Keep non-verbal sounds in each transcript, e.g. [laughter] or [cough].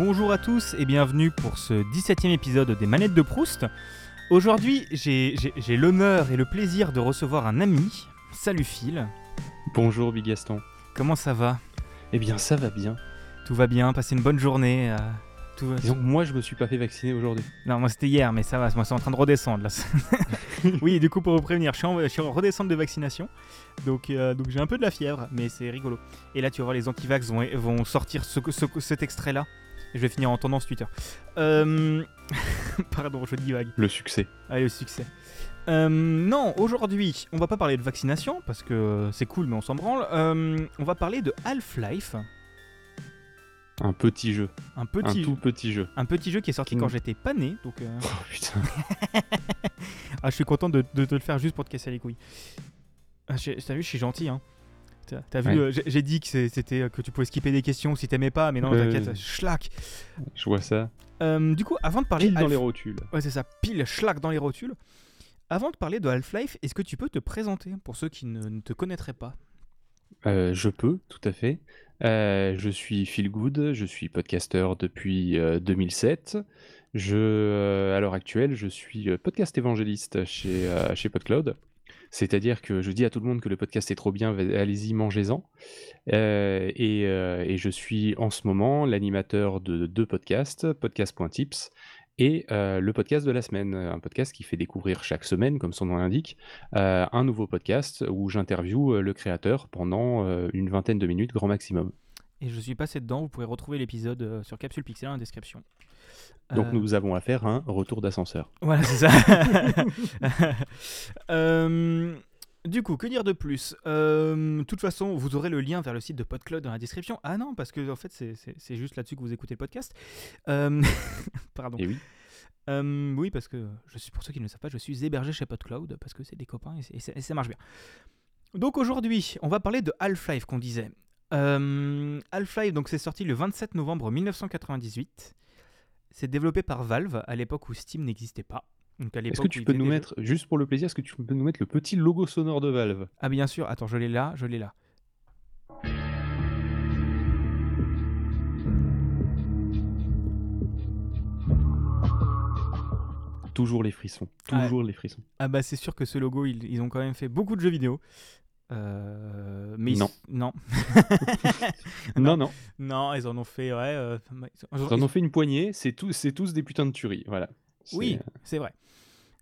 Bonjour à tous et bienvenue pour ce 17e épisode des Manettes de Proust. Aujourd'hui, j'ai l'honneur et le plaisir de recevoir un ami. Salut Phil, Bonjour Big Gaston. comment ça va? Eh bien ça va bien. Tout va bien, passez une bonne journée euh, tout va- Disons que moi je me suis pas fait vacciner aujourd'hui. Non, moi c'était hier, mais ça va, moi c'est en train de redescendre là. [laughs] [laughs] oui, du coup, pour vous prévenir, je suis en, je suis en redescente de vaccination. Donc, euh, donc j'ai un peu de la fièvre, mais c'est rigolo. Et là, tu vas voir, les antivax vont, vont sortir ce, ce- cet extrait-là. Je vais finir en tendance Twitter. Euh, [laughs] Pardon, je divague. Le succès. Allez, le succès. Euh, non, aujourd'hui, on va pas parler de vaccination, parce que c'est cool, mais on s'en branle. Euh, on va parler de Half-Life, Un petit jeu. un petit, Un tout petit jeu. un petit jeu qui est sorti quand j'étais pas né. Donc, euh, Oh putain. [laughs] Ah, je suis content de, de te le faire juste pour te casser les couilles. Ah, vu, je suis gentil, hein. T'as vu, Ouais. euh, j'ai dit que c'était que tu pouvais skipper des questions si t'aimais pas, mais non, t'inquiète, schlack. Je vois ça. Euh, du coup, avant de parler Pile dans Half- les rotules. Ouais, c'est ça, pile, schlack dans les rotules. Avant de parler de Half-Life, est-ce que tu peux te présenter pour ceux qui ne, ne te connaîtraient pas? Euh, je peux, tout à fait. Je suis Phil Good, je suis podcasteur depuis euh, 2007. Je, à l'heure actuelle, je suis podcast évangéliste chez, chez PodCloud. C'est-à-dire que je dis à tout le monde que le podcast est trop bien, allez-y, mangez-en. Euh, et, euh, et je suis en ce moment l'animateur de deux podcasts, podcast.tips et euh, le podcast de la semaine, un podcast qui fait découvrir chaque semaine, comme son nom l'indique, un nouveau podcast où j'interviewe le créateur pendant une vingtaine de minutes, grand maximum. Et je suis passé dedans, vous pourrez retrouver l'épisode sur Capsule Pixel la description. Donc Euh, nous avons affaire à un retour d'ascenseur. Voilà, c'est ça. [laughs] Euh, du coup, que dire de plus? Euh, De toute façon, vous aurez le lien vers le site de PodCloud dans la description. Ah non, parce que en fait, c'est- juste là-dessus que vous écoutez le podcast. [laughs] Pardon. Et oui, oui, parce que je suis pour ceux qui ne le savent pas, je suis hébergé chez PodCloud parce que c'est des copains et, ça marche bien. Donc aujourd'hui, on va parler de Half-Life qu'on disait. Euh, Half-Life, donc c'est sorti le 27 novembre 1998. C'est développé par Valve à l'époque où Steam n'existait pas. Est-ce que tu peux nous mettre, juste pour le plaisir, est-ce que tu peux nous mettre le petit logo sonore de Valve? Ah bien sûr, attends, je l'ai là, je l'ai là. Toujours les frissons, toujours les frissons. Ah bah c'est sûr que ce logo, ils, ils ont quand même fait beaucoup de jeux vidéo. Euh, mais ils- Non. non. [laughs] Non, non, non, ils en ont fait, ouais. euh, ils en ont fait une poignée, c'est tous, c'est tous des putains de tueries, voilà. Oui, c'est vrai.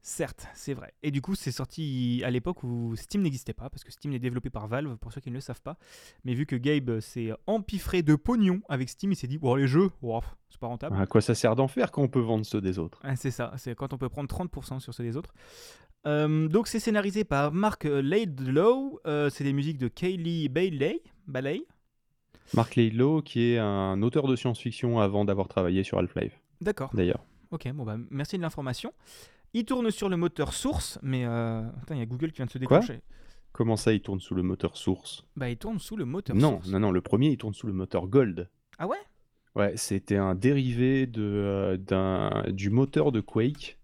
Certes, c'est vrai. Et du coup, c'est sorti à l'époque où Steam n'existait pas, parce que Steam est développé par Valve, pour ceux qui ne le savent pas. Mais vu que Gabe s'est empiffré de pognon avec Steam, il s'est dit, bon, les jeux, oh, c'est pas rentable. À quoi ça sert d'en faire quand on peut vendre ceux des autres? Ah, c'est ça, c'est quand on peut prendre 30% sur ceux des autres. Euh, donc c'est scénarisé par Mark Laidlaw, euh, c'est des musiques de Kaylee Bailey, Bailey. Mark Laidlaw, qui est un auteur de science-fiction avant d'avoir travaillé sur Half-Life, D'accord, d'ailleurs. ok, bon bah merci de l'information. Il tourne sur le moteur source, mais euh... Attends, il y a Google qui vient de se Quoi déclencher. Comment ça, il tourne sous le moteur source? Bah il tourne sous le moteur Non, source. non, non, le premier, il tourne sous le moteur Gold. Ah ouais? Ouais, c'était un dérivé de, euh, d'un, du moteur de Quake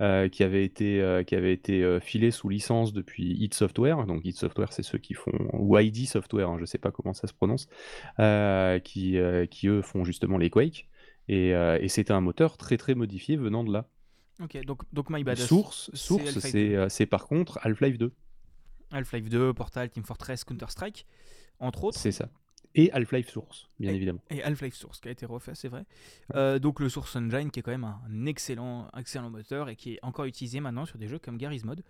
euh, qui avait été, euh, qui avait été euh, filé sous licence depuis id Software. Donc id Software, c'est ceux qui font, ou ID Software, hein, je sais pas comment ça se prononce, qui, qui eux font justement les Quake. Et, et c'était un moteur très très modifié venant de là. Ok, donc, donc My Bad. Source, source, c'est par contre Half-Life 2, Half-Life 2, Portal, Team Fortress, Counter-Strike, entre autres. c'est ça. Et Half-Life Source, bien Et- évidemment. Et Half-Life Source qui a été refait, c'est vrai. Euh, donc le Source Engine qui est quand même un excellent, excellent moteur et qui est encore utilisé maintenant sur des jeux comme Garry's Mod.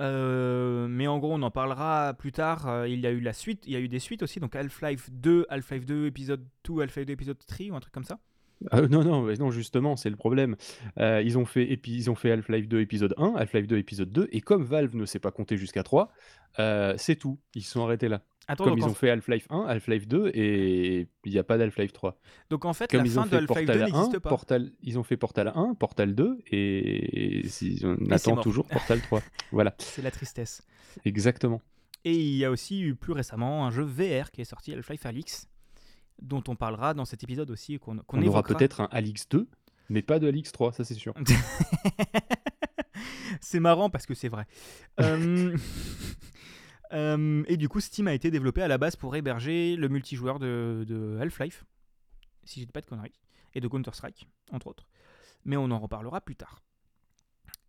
Euh, mais en gros, on en parlera plus tard. Euh, il y a eu la suite, il y a eu des suites aussi, donc Half-Life 2, Half-Life 2 épisode 2, Half-Life 2 épisode 3 ou un truc comme ça. Ah, non, non, non, justement, c'est le problème. Euh, ils ont fait, ils ont fait Half-Life 2 épisode 1, Half-Life 2 épisode 2, et comme Valve ne sait pas compter jusqu'à 3, euh, c'est tout. Ils se sont arrêtés là. Attends, comme ils ont fait Half-Life 1, Half-Life 2, et il n'y a pas d'Half-Life 3. donc en fait, Comme la ils fin ont de Half-Life 2 Portal 1, n'existe pas. Portal, ils ont fait Portal 1, Portal 2, et, si- on attend toujours Portal 3. [laughs] voilà, C'est la tristesse. exactement. Et il y a aussi eu plus récemment un jeu VR qui est sorti, Half-Life Alyx, dont on parlera dans cet épisode aussi, qu'on qu'on on aura peut-être un Alix 2, mais pas de Alix 3, ça c'est sûr. [laughs] c'est marrant parce que c'est vrai. Euh, [laughs] euh, et du coup, Steam a été développé à la base pour héberger le multijoueur de, Half-Life. Si je dis pas de conneries. et de Counter-Strike, entre autres. Mais on en reparlera plus tard.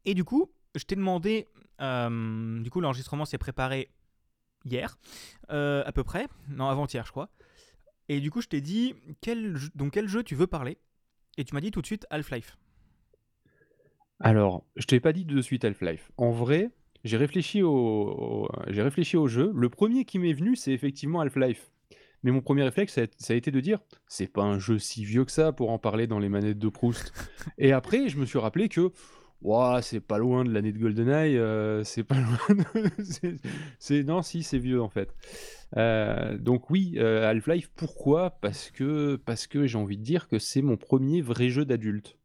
Et du coup, je t'ai demandé, euh, du coup l'enregistrement s'est préparé hier, euh, à peu près, non avant-hier je crois. Et du coup je t'ai dit, quel, donc quel jeu tu veux parler? Et tu m'as dit tout de suite Half-Life. Alors, je t'ai pas dit de suite Half-Life. En vrai, j'ai réfléchi au, j'ai réfléchi au jeu. Le premier qui m'est venu, c'est effectivement Half-Life. Mais mon premier réflexe, ça a, été de dire, c'est pas un jeu si vieux que ça pour en parler dans les manettes de Proust. Et après, je me suis rappelé que, ouah, c'est pas loin de l'année de GoldenEye, euh, c'est pas [laughs] loin. De... c'est, non, si, c'est vieux en fait. Euh, donc oui, euh, Half-Life, pourquoi? Parce que, parce que j'ai envie de dire que c'est mon premier vrai jeu d'adulte.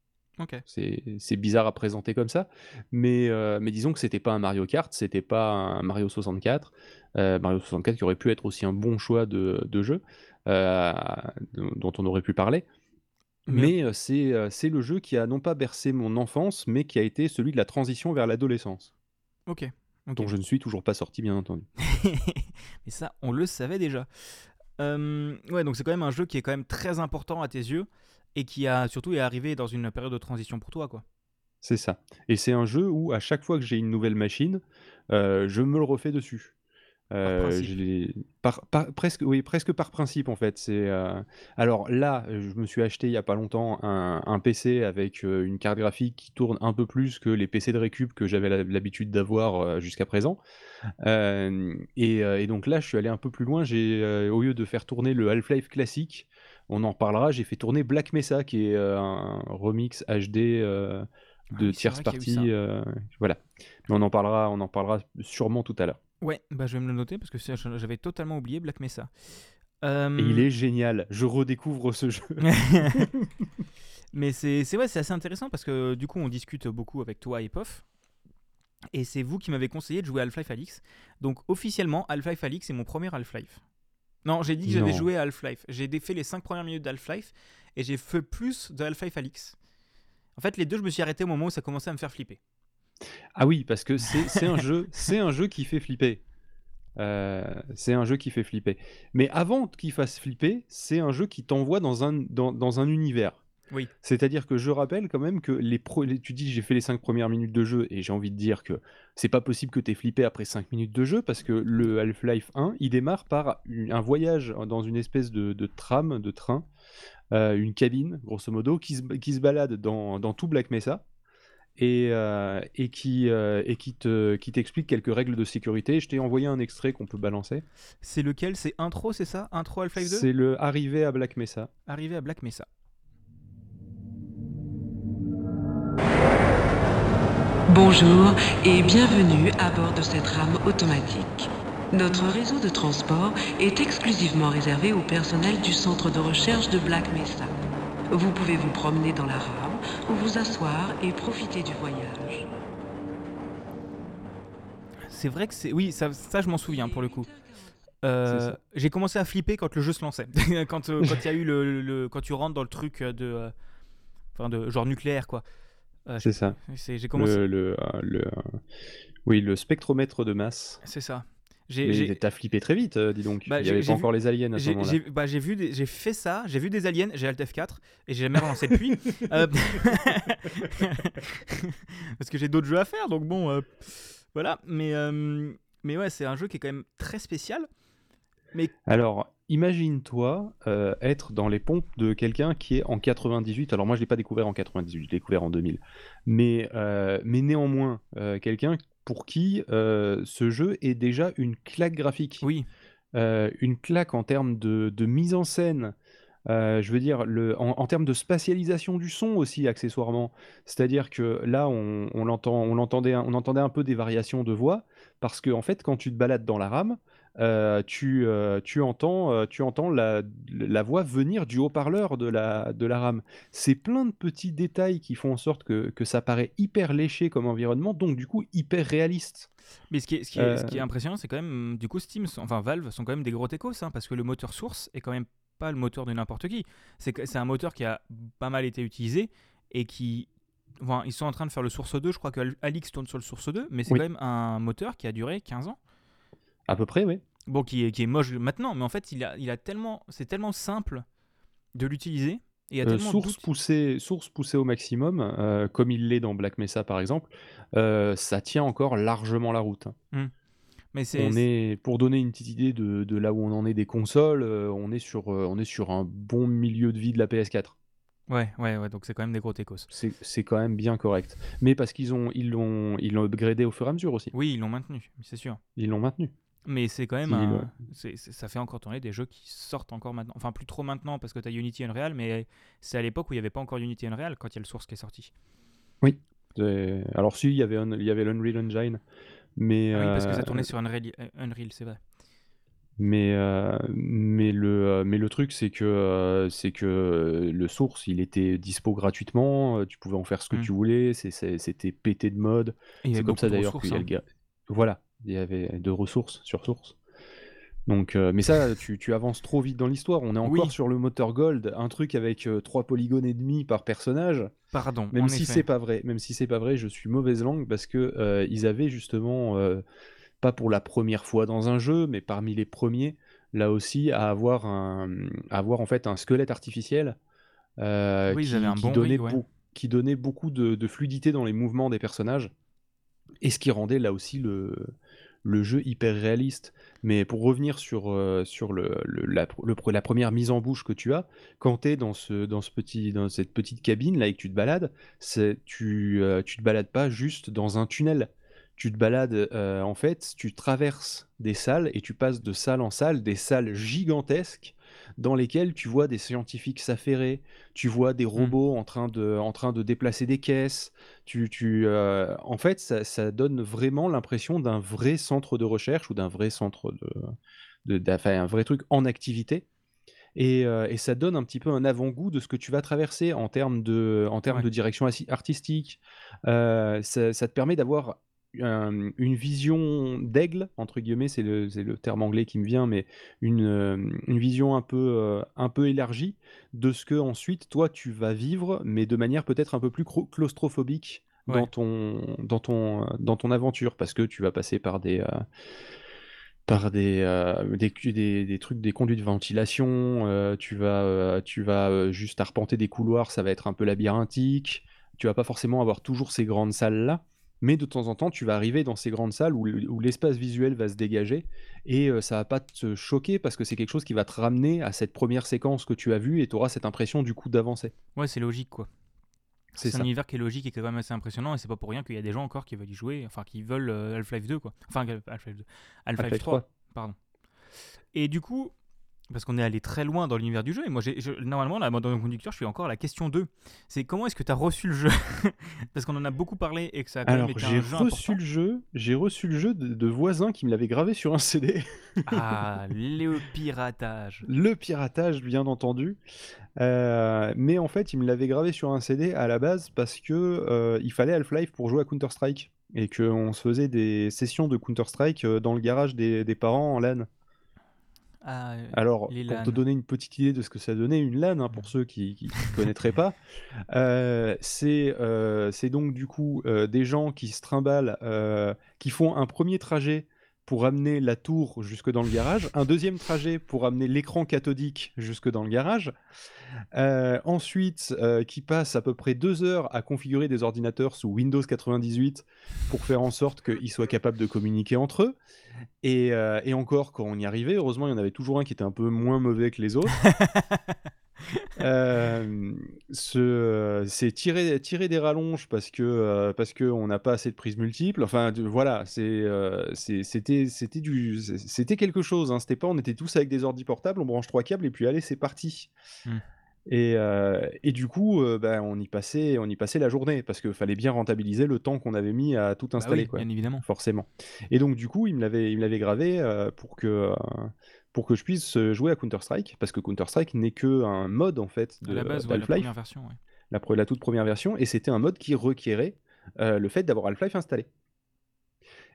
C'est bizarre à présenter comme ça, mais, euh, mais disons que c'était pas un Mario Kart, c'était pas un Mario 64. Euh, Mario 64 qui aurait pu être aussi un bon choix de, de jeu, euh, dont on aurait pu parler. Mais c'est le jeu qui a non pas bercé mon enfance, mais qui a été celui de la transition vers l'adolescence. Ok. Dont je ne suis toujours pas sorti, bien entendu. [laughs] mais ça, on le savait déjà. ouais, donc c'est quand même un jeu qui est quand même très important à tes yeux et qui a surtout est arrivé dans une période de transition pour toi, quoi. C'est ça. Et c'est un jeu où à chaque fois que j'ai une nouvelle machine, euh, je me le refais dessus. Euh, par, presque, oui, presque par principe en fait. C'est euh, alors là, je me suis acheté il y a pas longtemps un, PC avec une carte graphique qui tourne un peu plus que les PC de récup que j'avais l'habitude d'avoir jusqu'à présent. Et, et, donc là, je suis allé un peu plus loin. J'ai au lieu de faire tourner le Half-Life classique, on en reparlera. J'ai fait tourner Black Mesa, qui est euh, un remix HD euh, de ah tierce partie. Euh, voilà. Mais on en parlera, on en parlera sûrement tout à l'heure. Ouais, bah je vais me le noter parce que j'avais totalement oublié Black Mesa. Et il est génial. Je redécouvre ce jeu. [laughs] [laughs] Mais c'est ouais, c'est assez intéressant parce que du coup on discute beaucoup avec toi et Pof. Et c'est vous qui m'avez conseillé de jouer Half-Life Alix. Donc officiellement, Half-Life Alix est mon premier Half-Life. Non, j'ai dit que j'avais joué à Half-Life. J'ai fait les 5 premières minutes d'Half-Life et j'ai fait plus de Half-Life Alix. En fait, les deux, je me suis arrêté au moment où ça commençait à me faire flipper. Ah oui, parce que c'est un jeu, [laughs] c'est un jeu qui fait flipper. Euh, c'est un jeu qui fait flipper. Mais avant qu'il fasse flipper, c'est un jeu qui t'envoie dans un, dans, dans un univers. Oui. C'est-à-dire que je rappelle quand même que les, pro... tu dis j'ai fait les 5 premières minutes de jeu et j'ai envie de dire que c'est pas possible que tu aies flippé après 5 minutes de jeu parce que le Half-Life 1, il démarre par un voyage dans une espèce de, tram, de train, euh, une cabine grosso modo, qui se, qui se balade dans, dans, tout Black Mesa. Et, euh, et, qui, euh, et qui, te, qui t'explique quelques règles de sécurité. Je t'ai envoyé un extrait qu'on peut balancer. C'est lequel? C'est intro, c'est ça? Intro Half-Life 2 C'est le Arrivé à Black Mesa. Arrivé à Black Mesa. Bonjour et bienvenue à bord de cette rame automatique. Notre réseau de transport est exclusivement réservé au personnel du centre de recherche de Black Mesa. Vous pouvez vous promener dans la rame ou vous asseoir et profiter du voyage. C'est vrai que c'est... Oui, ça, ça je m'en souviens pour le coup. Euh, j'ai commencé à flipper quand le jeu se lançait. [laughs] quand euh, il y a eu le, Quand tu rentres dans le truc de... Euh, enfin, de genre nucléaire, quoi. Euh, c'est ça. J'ai commencé. Le, le, euh, oui, le spectromètre de masse. C'est ça. T'as flippé très vite, euh, dis donc. Bah, Il n'y avait pas encore les aliens à ce moment-là. J'ai, bah, j'ai, fait ça, j'ai vu des aliens, j'ai Alt F4 et j'ai jamais relancé depuis. [laughs] [laughs] Parce que j'ai d'autres jeux à faire, donc bon, voilà. Mais, mais ouais, c'est un jeu qui est quand même très spécial. Mais... Alors, imagine-toi euh, être dans les pompes de quelqu'un qui est en 98. Alors moi, je l'ai pas découvert en 98, je l'ai découvert en 2000. Mais, euh, mais néanmoins, euh, quelqu'un pour qui ce jeu est déjà une claque graphique. Oui. une claque en termes de, de mise en scène. je veux dire, le, en, termes de spatialisation du son aussi, accessoirement. C'est-à-dire que là, on, on, on, entendait, on entendait un peu des variations de voix, parce que en fait, quand tu te balades dans la rame, euh, tu, euh, tu, entends, euh, tu entends la, la, voix venir du haut-parleur de la, de la rame. C'est plein de petits détails qui font en sorte que, que, ça paraît hyper léché comme environnement, donc du coup hyper réaliste. Mais ce qui est, ce qui est, ce qui est impressionnant, c'est quand même, du coup, Steam, enfin Valve sont quand même des gros techos, hein, parce que le moteur source est quand même pas le moteur de n'importe qui. C'est un moteur qui a pas mal été utilisé et qui Enfin, ils sont en train de faire le Source 2, je crois que Alix tourne sur le Source 2, mais c'est quand même un moteur qui a duré 15 ans. À peu près, oui. Bon, qui est, qui est moche maintenant, mais en fait, il a, il a tellement, c'est tellement simple de l'utiliser Et Euh, source poussée, source poussée au maximum, euh, comme il l'est dans Black Mesa par exemple, euh, ça tient encore largement la route. hein. Mais c'est. On est, pour donner une petite idée de, de là où on en est des consoles, on, est sur, on est sur un bon milieu de vie de la PS4. Ouais, ouais, ouais, donc c'est quand même des gros techos. C'est c'est quand même bien correct. Mais parce qu'ils ont, ils l'ont, ils l'ont upgradé au fur et à mesure aussi. Oui, ils l'ont maintenu, c'est sûr. Ils l'ont maintenu. Mais c'est quand même un- ouais. ça fait encore tourner des jeux qui sortent encore maintenant. Enfin, plus trop maintenant parce que tu as Unity Unreal, mais c'est à l'époque où il n'y avait pas encore Unity Unreal quand il y a le source qui est sorti. C'est- Alors si, il y avait, un- il y avait l'Unreal Engine, mais Ah oui, parce que ça euh, tournait sur Unreal, euh, Unreal c'est vrai. Mais, euh, mais, le, mais le truc, c'est que, c'est que le source, il était dispo gratuitement, tu pouvais en faire ce que Mm. tu voulais, c'était pété de mode. C'est comme ça d'ailleurs qu'il y a hein. le gars. Voilà, il y avait de ressources sur source. Donc, euh, mais ça, tu, tu avances trop vite dans l'histoire. On est encore Oui. sur le moteur Gold, un truc avec euh, trois polygones et demi par personnage. Pardon, Même si c'est pas vrai, même si c'est pas vrai, je suis mauvaise langue parce que euh, ils avaient justement euh, pas pour la première fois dans un jeu, mais parmi les premiers, là aussi à avoir un, à avoir en fait un squelette artificiel Oui, qui, avaient un qui bon donnait rig, ouais. beau- qui donnait beaucoup de, de fluidité dans les mouvements des personnages et ce qui rendait là aussi le le jeu hyper réaliste. Mais pour revenir sur, euh, sur le, la, première mise en bouche que tu as, quand tu es dans, ce, dans, ce petit, dans cette petite cabine là et que tu te balades, tu, euh, tu te balades pas juste dans un tunnel. Tu te balades, euh, en fait, tu traverses des salles et tu passes de salle en salle, des salles gigantesques dans lesquelles tu vois des scientifiques s'affairer, tu vois des robots en, train de, en train de déplacer des caisses. Tu, tu, euh, en fait, ça, ça donne vraiment l'impression d'un vrai centre de recherche ou d'un vrai centre de, de, enfin, un vrai truc en activité. Et, euh, et ça donne un petit peu un avant-goût de ce que tu vas traverser en termes de, en termes Ouais. de direction artistique. Euh, ça, ça te permet d'avoir un- une vision d'aigle, entre guillemets, c'est le, le terme anglais qui me vient, mais une, une vision un peu, un peu élargie de ce que ensuite toi tu vas vivre, mais de manière peut-être un peu plus claustrophobique dans, Ouais. ton, dans, ton, dans ton aventure, parce que tu vas passer par des, euh, par des, euh, des, cu- des, des trucs, des conduits de ventilation, euh, tu vas, tu vas juste arpenter des couloirs, ça va être un peu labyrinthique, tu vas pas forcément avoir toujours ces grandes salles-là, mais de temps en temps, tu vas arriver dans ces grandes salles où, le- où l'espace visuel va se dégager, et euh, ça va pas te choquer, parce que c'est quelque chose qui va te ramener à cette première séquence que tu as vue, et tu auras cette impression du coup d'avancer. Ouais, c'est logique quoi. C'est un univers qui est logique et qui est quand même assez impressionnant et c'est pas pour rien qu'il y a des gens encore qui veulent y jouer, enfin qui veulent euh, Half-Life 2 quoi. Enfin Half-Life 2. Half-Life Half-Life 3, 3. pardon. Et du coup, parce qu'on est allé très loin dans l'univers du jeu et moi je- normalement là dans mon conducteur, je suis encore à la question 2. C'est comment est-ce que tu as reçu le jeu? [laughs] Parce qu'on en a beaucoup parlé et que ça a quand Alors, même été j'ai reçu important. le jeu, j'ai reçu le jeu de, de voisins qui me l'avaient gravé sur un CD. Ah, le piratage. [laughs] Le piratage, bien entendu. Euh, mais en fait, il me l'avait gravé sur un CD à la base parce que euh, il fallait Half-Life pour jouer à Counter-Strike. Et qu'on se faisait des sessions de Counter-Strike euh, dans le garage des, des parents en LAN. Ah, euh, Alors, les pour te donner une petite idée de ce que ça donnait, une LAN, hein, pour ceux qui ne connaîtraient pas, [laughs] euh, c'est euh, c'est donc du coup des gens qui se trimballent, qui font un premier trajet pour amener la tour jusque dans le garage, un deuxième trajet pour amener l'écran cathodique jusque dans le garage, euh, ensuite euh, qui passent à peu près deux heures à configurer des ordinateurs sous Windows 98 pour faire en sorte qu'ils soient capables de communiquer entre eux. Et, euh, et encore, quand on y arrivait, heureusement, il y en avait toujours un qui était un peu moins mauvais que les autres. [laughs] [laughs] Euh, ce, euh, c'est tirer, tirer des rallonges parce que euh, parce que on n'a pas assez de prises multiples. Enfin, de- voilà, c'est euh, c'est- c'était c'était du c'était quelque chose. Hein. C'était pas, on était tous avec des ordi portables, on branche trois câbles et puis allez, c'est parti. Hmm. Et, et du coup, ben, on y passait on y passait la journée parce qu'il fallait bien rentabiliser le temps qu'on avait mis à tout Bah installer, oui, quoi bien évidemment. forcément. Et donc, du coup, il me l'avait, il me l'avait gravé pour, que, pour que je puisse euh, jouer à Counter-Strike, parce que Counter-Strike n'est qu'un mode, en fait, À de, la base, ouais, la d'Half-Life, première version. ouais. la, toute première version, et c'était un mode qui requérait euh, le fait d'avoir Half-Life installé.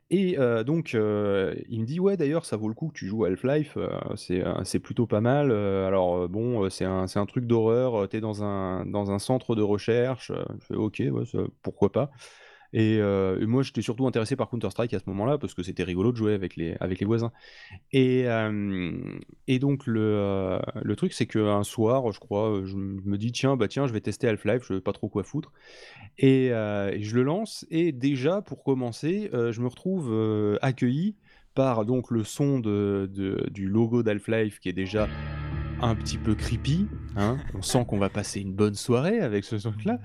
Et euh, donc, euh, il me dit, ouais, d'ailleurs, ça vaut le coup que tu joues à Half-Life, euh, c'est, plutôt pas mal. alors, bon, c'est un, un truc d'horreur, t'es dans un, dans un centre de recherche. je fais, ok, ouais, ça- pourquoi pas. Et, euh, et moi, j'étais surtout intéressé par Counter-Strike à ce moment-là parce que c'était rigolo de jouer avec les, avec les voisins. Et, euh, et donc, le, euh, le truc, c'est qu'un soir, je crois, je me dis, tiens, bah tiens, je vais tester Half-Life, je sais pas trop quoi foutre. Et, et je le lance. Et déjà, pour commencer, je me retrouve accueilli par donc le son de, de- du logo d'Half-Life qui est déjà un petit peu creepy. hein. On sent qu'on va passer une bonne soirée avec ce truc-là.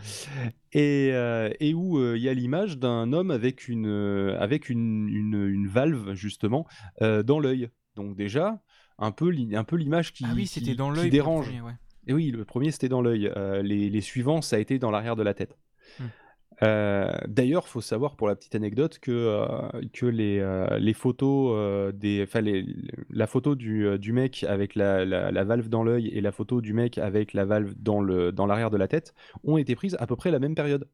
Et, euh, et où euh, il y a l'image d'un homme avec une, euh, avec une, une, une valve, justement, dans l'œil. Donc déjà, un peu, un peu l'image qui, Ah oui, qui- dans qui dérange. premier, ouais. Et oui, le premier c'était dans l'œil. Les, les suivants, ça a été dans l'arrière de la tête. Hmm. Euh, D'ailleurs, faut savoir pour la petite anecdote que, euh, que les, euh, les photos des, les- la photo du, du mec avec la, la- la valve dans l'œil et la photo du mec avec la valve dans le dans l'arrière de la tête ont été prises à peu près la même période.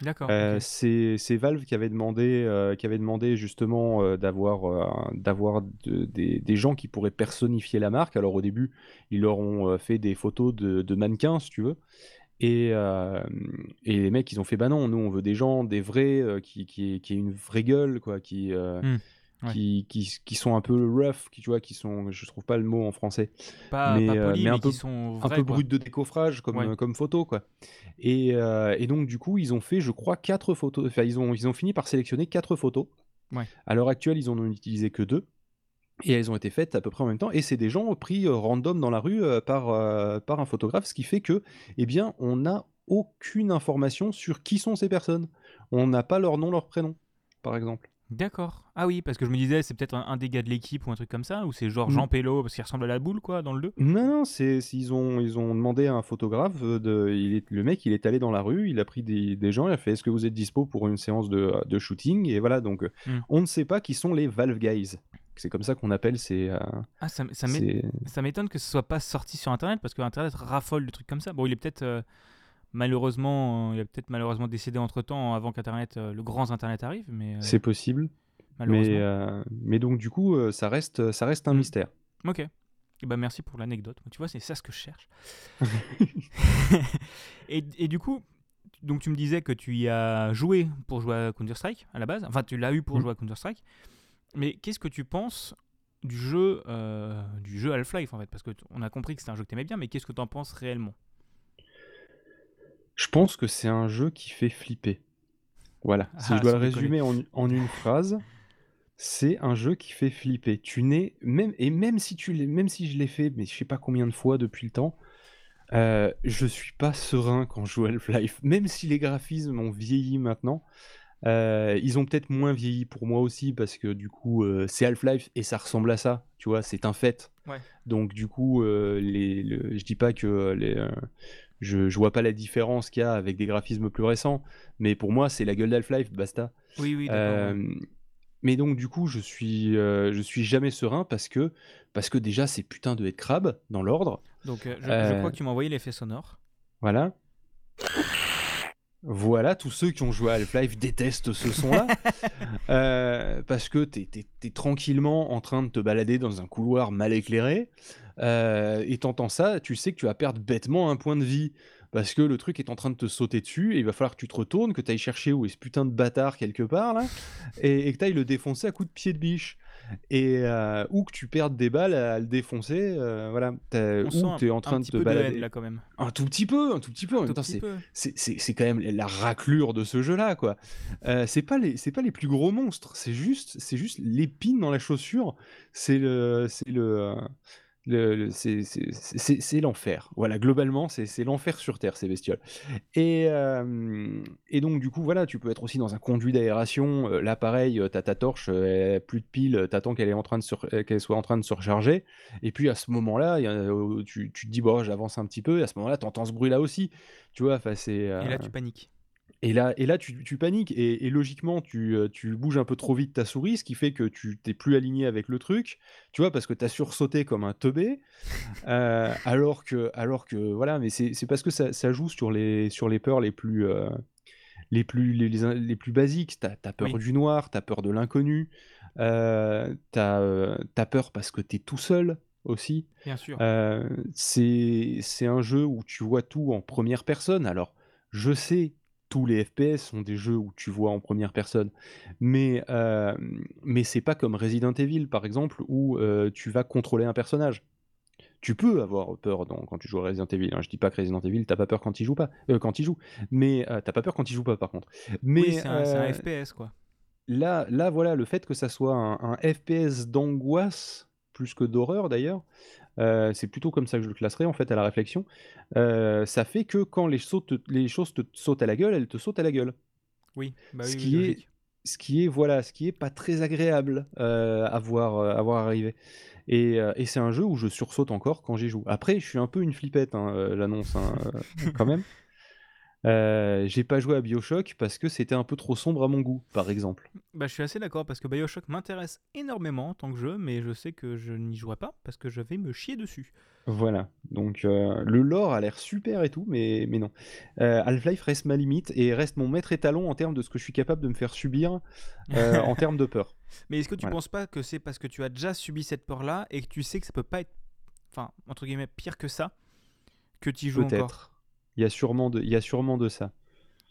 D'accord. C'est c'est Valve qui avait demandé, qui avait demandé justement d'avoir d'avoir de- des, des gens qui pourraient personnifier la marque. Alors au début, ils leur ont fait des photos de, de mannequins, si tu veux. Et, euh, et les mecs, ils ont fait bah non, nous on veut des gens, des vrais, euh, qui, qui, qui aient une vraie gueule, quoi, qui, euh, ouais. qui, qui, qui sont un peu rough, qui, tu vois, qui sont, je trouve pas le mot en français, Pas, mais, pas polis, mais mais, un peu- qui sont un vrais, peu quoi. brut de décoffrage comme, Ouais. comme photo quoi. Et, et donc du coup ils ont fait je crois quatre photos, enfin ils ont, ils ont fini par sélectionner quatre photos. Ouais. À l'heure actuelle ils en ont utilisé que deux. Et elles ont été faites à peu près en même temps. Et c'est des gens pris euh, random dans la rue euh, par, euh, par un photographe, ce qui fait que, eh bien, on n'a aucune information sur qui sont ces personnes. On n'a pas leur nom, leur prénom, par exemple. D'accord. Ah oui, parce que je me disais, c'est peut-être un, un des gars de l'équipe ou un truc comme ça, ou c'est genre Mm. Jean Pello parce qu'il ressemble à la boule, quoi, dans le 2. Non, non, c'est, ils, ont, ils ont demandé à un photographe, de, il est, le mec, il est allé dans la rue, il a pris des, des gens, il a fait Est-ce que vous êtes dispo pour une séance de, de shooting? Et voilà, donc Hmm. on ne sait pas qui sont les Valve Guys. C'est comme ça qu'on appelle ces. euh, Ah, ça, ça m'étonne que ce soit pas sorti sur Internet, parce que Internet raffole de trucs comme ça. Bon, il est peut-être euh, malheureusement, euh, il a peut-être malheureusement décédé entre temps avant qu'Internet, le grand Internet arrive, mais C'est possible. malheureusement. Mais, mais donc, du coup, ça reste, ça reste un Hmm. mystère. Ok. Ben, merci pour l'anecdote. Tu vois, c'est ça ce que je cherche. [laughs] et, et du coup, donc tu me disais que tu y as joué pour jouer à Counter-Strike à la base. Enfin, tu l'as eu pour Mhm. jouer à Counter-Strike. Mais qu'est-ce que tu penses du jeu, euh, du jeu Half-Life en fait? Parce que t- on a compris que c'était un jeu que tu aimais bien, mais qu'est-ce que tu en penses réellement? Je pense que c'est un jeu qui fait flipper. Voilà. Si Ah, je dois le résumer en, en une phrase, c'est un jeu qui fait flipper. Tu n'es même et même si tu même si je l'ai fait, mais je sais pas combien de fois depuis le temps, euh, je suis pas serein quand je joue Half-Life. Même si les graphismes ont vieilli maintenant, euh, ils ont peut-être moins vieilli pour moi aussi parce que du coup euh, c'est Half-Life et ça ressemble à ça. Tu vois, c'est un fait. Ouais. Donc du coup, euh, les, le- je dis pas que euh, les, je, je vois pas la différence qu'il y a avec des graphismes plus récents, mais pour moi c'est la gueule d'Half-Life, basta. Oui, oui, mais donc du coup, je suis, je suis jamais serein parce que, parce que déjà c'est putain de crabes dans l'ordre, Donc, je, je crois que tu m'as envoyé l'effet sonore. voilà. Voilà, tous ceux qui ont joué à Half-Life détestent ce son-là. [laughs] Euh, parce que t'es, t'es tranquillement en train de te balader dans un couloir mal éclairé. euh, et t'entends ça, tu sais que tu vas perdre bêtement un point de vie. Parce que le truc est en train de te sauter dessus. Et il va falloir que tu te retournes, que tu ailles chercher où est ce putain de bâtard quelque part, là. Et, et que tu ailles le défoncer à coups de pied de biche. Et, euh, ou que tu perdes des balles à le défoncer. euh, voilà. Ou tu es en train un de te de balader. haine là quand même. Un tout petit peu, un tout petit peu. En même temps, c'est peu. c'est- c'est c'est quand même la raclure de ce jeu-là, quoi. Euh, c'est pas les c'est pas les plus gros monstres, c'est juste c'est juste l'épine dans la chaussure. C'est le c'est le- c'est l'enfer. Voilà, globalement, c'est l'enfer sur terre ces bestioles. Et euh, et donc du coup voilà, tu peux être aussi dans un conduit d'aération. euh, là, pareil, euh, t'as ta torche, elle a plus de pile, t'attends qu'elle soit en train de se recharger. Et puis à ce moment-là, euh, tu, tu te dis bon, j'avance un petit peu. Et à ce moment-là, t'entends ce bruit-là aussi. Tu vois, enfin c'est. Et là, tu paniques. Et là, et là tu, tu paniques et, et logiquement tu, euh, tu bouges un peu trop vite ta souris, ce qui fait que tu t'es plus aligné avec le truc, tu vois, parce que tu as sursauté comme un teubé, euh, [laughs] alors que, alors que voilà, mais c'est parce que ça, ça joue sur les, sur les peurs les plus, euh, les plus, les, les in- les plus basiques. T'as as peur Oui. du noir, t'as peur de l'inconnu, euh, t'as euh, peur parce que t'es tout seul aussi. Bien sûr. Euh, c'est un jeu où tu vois tout en première personne. Alors, je sais, tous les FPS sont des jeux où tu vois en première personne, mais, euh, mais c'est pas comme Resident Evil, par exemple, où euh, tu vas contrôler un personnage. Tu peux avoir peur dans- quand tu joues à Resident Evil. hein. Je dis pas que Resident Evil, t'as pas peur quand il joue pas, euh, quand il joue, mais t'as pas peur quand il joue pas, par contre. Mais oui, c'est un, FPS quoi. là, là, voilà, le fait que ça soit un, un FPS d'angoisse plus que d'horreur d'ailleurs, euh, c'est plutôt comme ça que je le classerais en fait à la réflexion. euh, ça fait que quand les, sautes- les choses te sautent à la gueule, elles te sautent à la gueule. Oui, bah ce oui, qui est, ce qui est voilà, ce qui est pas très agréable euh, à voir, à voir arriver. Et, et c'est un jeu où je sursaute encore quand j'y joue. Après, je suis un peu une flippette, hein, l'annonce hein, [laughs] quand même. Euh, j'ai pas joué à Bioshock parce que c'était un peu trop sombre à mon goût, par exemple. Bah, je suis assez d'accord parce que Bioshock m'intéresse énormément en tant que jeu, mais je sais que je n'y jouerai pas parce que je vais me chier dessus. Voilà, donc euh, le lore a l'air super et tout, mais, mais non. Euh, Half-Life reste ma limite et reste mon maître étalon en termes de ce que je suis capable de me faire subir [laughs] en termes de peur. Mais est-ce que tu Voilà. penses pas que c'est parce que tu as déjà subi cette peur-là et que tu sais que ça peut pas être, enfin, entre guillemets, pire que ça, que tu y joues encore? Il y a sûrement de, il y a sûrement de ça.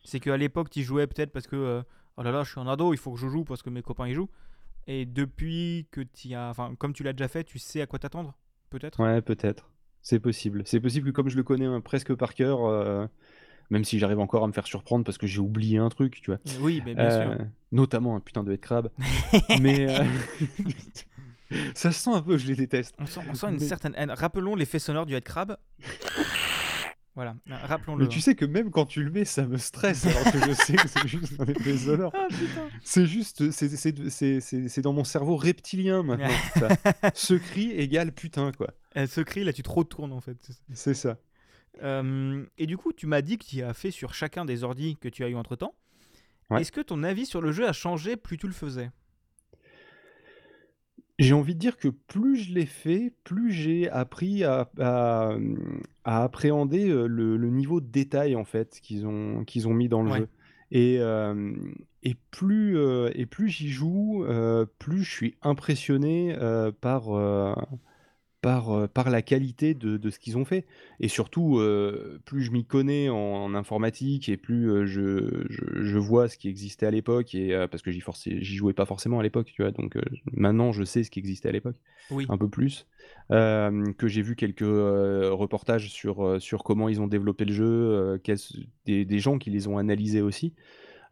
C'est qu'à l'époque, tu jouais peut-être parce que, euh, oh là là, je suis un ado, il faut que je joue parce que mes copains y jouent. Et depuis que tu as, enfin, comme tu l'as déjà fait, tu sais à quoi t'attendre, peut-être? Ouais, peut-être. C'est possible. C'est possible que comme je le connais hein, presque par cœur, euh, même si j'arrive encore à me faire surprendre parce que j'ai oublié un truc, tu vois. Oui, mais bien Euh, sûr. notamment un putain de crabe. [laughs] mais euh, [laughs] ça se sent un peu, je les déteste. On sent, on sent une mais- certaine haine. Rappelons l'effet sonore du headcrab. Voilà, rappelons-le. Mais tu sais que même quand tu le mets, ça me stresse alors que je [laughs] sais que c'est juste un effet sonore. Ah C'est juste, c'est- dans mon cerveau reptilien maintenant. [laughs] ça. Ce cri égale putain, quoi. Elle se crie, là tu te retournes en fait. C'est ça. Euh, et du coup, tu m'as dit que tu as fait sur chacun des ordis que tu as eu entre temps. Ouais. Est-ce que ton avis sur le jeu a changé plus tu le faisais? J'ai envie de dire que plus je l'ai fait, plus j'ai appris à, à, à appréhender le, le niveau de détail en fait qu'ils ont, qu'ils ont mis dans le Ouais. jeu. Et, euh, et plus, euh, et plus j'y joue, euh, plus je suis impressionné par, par, euh, par la qualité de, de ce qu'ils ont fait. Et surtout, euh, plus je m'y connais en, en informatique et plus euh, je, je, je vois ce qui existait à l'époque, et euh, parce que j'y jouais pas forcément à l'époque, tu vois, donc maintenant je sais ce qui existait à l'époque, Oui. un peu plus. Que j'ai vu quelques reportages sur, sur comment ils ont développé le jeu, des, des gens qui les ont analysés aussi.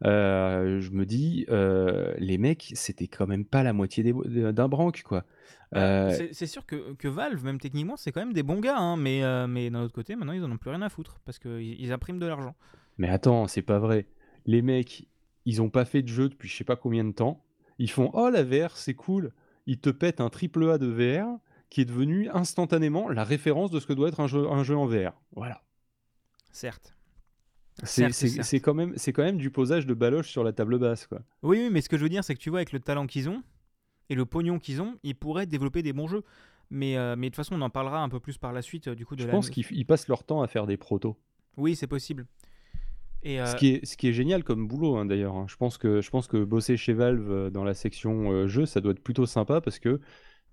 Je me dis, les mecs, c'était quand même pas la moitié d'un branque, quoi. Bah, Euh, c'est- sûr que, que Valve, même techniquement, c'est quand même des bons gars, hein, mais, euh, mais d'un autre côté, maintenant ils en ont plus rien à foutre parce qu'ils ils impriment de l'argent. Mais attends, c'est pas vrai. Les mecs, ils ont pas fait de jeu depuis je sais pas combien de temps. Ils font Oh la VR, c'est cool. Ils te pètent un triple A de VR qui est devenu instantanément la référence de ce que doit être un jeu, un jeu en VR. Voilà. Certes. C'est quand, même- c'est quand même du posage de baloche sur la table basse, quoi. Oui, oui, mais ce que je veux dire, c'est que tu vois, avec le talent qu'ils ont et le pognon qu'ils ont, ils pourraient développer des bons jeux. Mais, euh, mais de toute façon, on en parlera un peu plus par la suite, euh, du coup, de Je la... pense qu'ils ils passent leur temps à faire des protos. Oui, c'est possible. Et euh, Ce, qui est, ce qui est génial comme boulot, hein, d'ailleurs. hein. Je, pense que, je pense que bosser chez Valve dans la section euh, jeu, ça doit être plutôt sympa parce que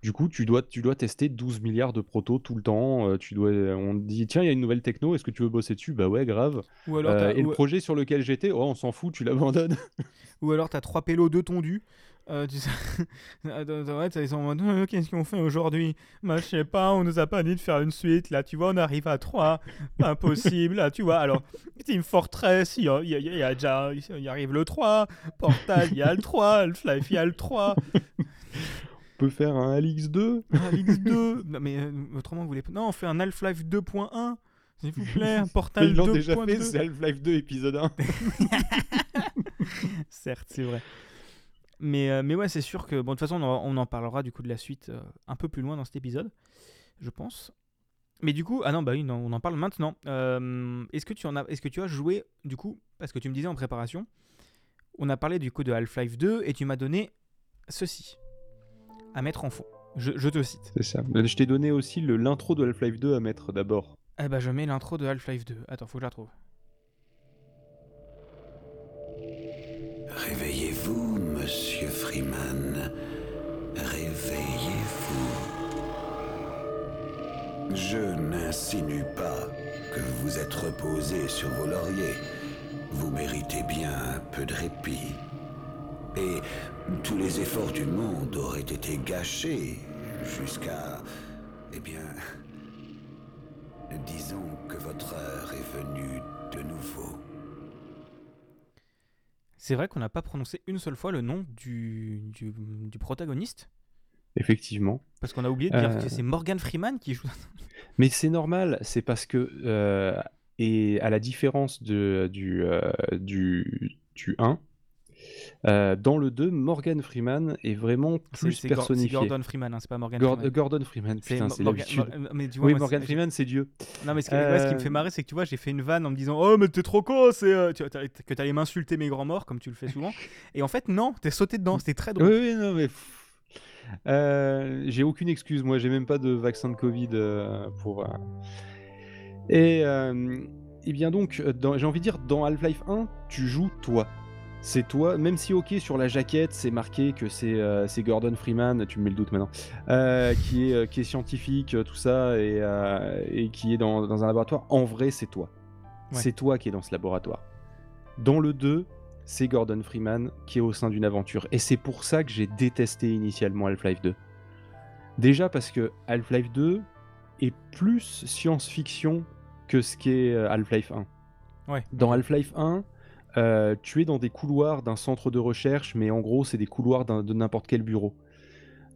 du coup, tu dois, tu dois tester 12 milliards de protos tout le temps. euh, tu dois, on te dit, tiens, il y a une nouvelle techno, est-ce que tu veux bosser dessus? Bah ouais, grave. ou alors, Euh, et le projet sur lequel j'étais, oh, on s'en fout, tu l'abandonnes. [laughs] Ou alors t'as trois pélos, deux tondus. Euh, tu sais... [laughs] Ouais, ils sont en mode Euh, qu'est-ce qu'on fait aujourd'hui? Bah je sais pas, on nous a pas dit de faire une suite. Là, tu vois, on arrive à 3. Impossible, [laughs] là, tu vois. Alors, Team Fortress, il y, a- il y a- il y a déjà. Il y arrive le 3. Portal, il y a le 3. Half-Life, il y a le 3. On peut faire un Alix2 Alix 2. Non, mais euh, autrement, vous voulez pas? Non, on fait un Half-Life 2.1. S'il vous plaît, un Portal Ils l'ont déjà fait, 2.2. c'est Half-Life 2 épisode 1. [laughs] Certes, c'est vrai. Mais, euh, mais ouais, c'est sûr que, bon, de toute façon, on en, on en parlera du coup de la suite euh, un peu plus loin dans cet épisode, je pense. Mais du coup, ah non, bah oui, non, on en parle maintenant. Euh, est-ce que tu en as, est-ce que tu as joué, du coup, parce que tu me disais en préparation, on a parlé du coup de Half-Life 2 et tu m'as donné ceci à mettre en fond. Je, je te cite. C'est ça. Je t'ai donné aussi le- l'intro de Half-Life 2 à mettre d'abord. Eh bah, je mets l'intro de Half-Life 2. Attends, faut que je la trouve. Réveillez-vous, Je n'insinue pas que vous êtes reposé sur vos lauriers. vous méritez bien un peu de répit. Et tous les efforts du monde auraient été gâchés jusqu'à... Eh bien... Disons que votre heure est venue de nouveau. C'est vrai qu'on n'a pas prononcé une seule fois le nom du, du, du protagoniste. Effectivement. Parce qu'on a oublié de dire Euh. que c'est Morgan Freeman qui joue. [laughs] Mais c'est normal, c'est parce que, euh, et à la différence de, du, euh, du, du 1, euh, dans le 2, Morgan Freeman est vraiment C'est plus c'est Gor- c'est personnifié. Gordon Freeman, hein, c'est pas Morgan Gord- Freeman. Gordon Freeman, C'est putain, Mo- c'est Morgan-. Mo- mais vois, Oui, moi, Morgan c'est- Freeman, c'est Dieu. Non, mais ce, qui- ouais, ce qui me Euh, fait marrer, c'est que tu vois, j'ai fait une vanne en me disant Oh, mais t'es trop con, c'est euh, que t'allais m'insulter mes grands morts, comme tu le fais souvent. [laughs] Et en fait, non, t'es sauté dedans, c'était très Oui, drôle. oui, non, mais. Euh, j'ai aucune excuse, moi, j'ai même pas de vaccin de Covid euh, pour. euh. Et, et bien donc, j'ai envie de dire, dans Half-Life 1, tu joues toi. C'est toi, même si, ok, sur la jaquette, c'est marqué que c'est c'est Gordon Freeman, tu me mets le doute maintenant, qui, est, qui est scientifique, tout ça, et, et qui est dans, dans un laboratoire. En vrai, c'est toi. Ouais. C'est toi qui es dans ce laboratoire. Dans le 2, c'est Gordon Freeman qui est au sein d'une aventure. Et c'est pour ça que j'ai détesté initialement Half-Life 2. Déjà parce que Half-Life 2 est plus science-fiction que ce qu'est euh, Half-Life 1. Ouais. Dans Half-Life 1, euh, tu es dans des couloirs d'un centre de recherche, mais en gros, c'est des couloirs de n'importe quel bureau.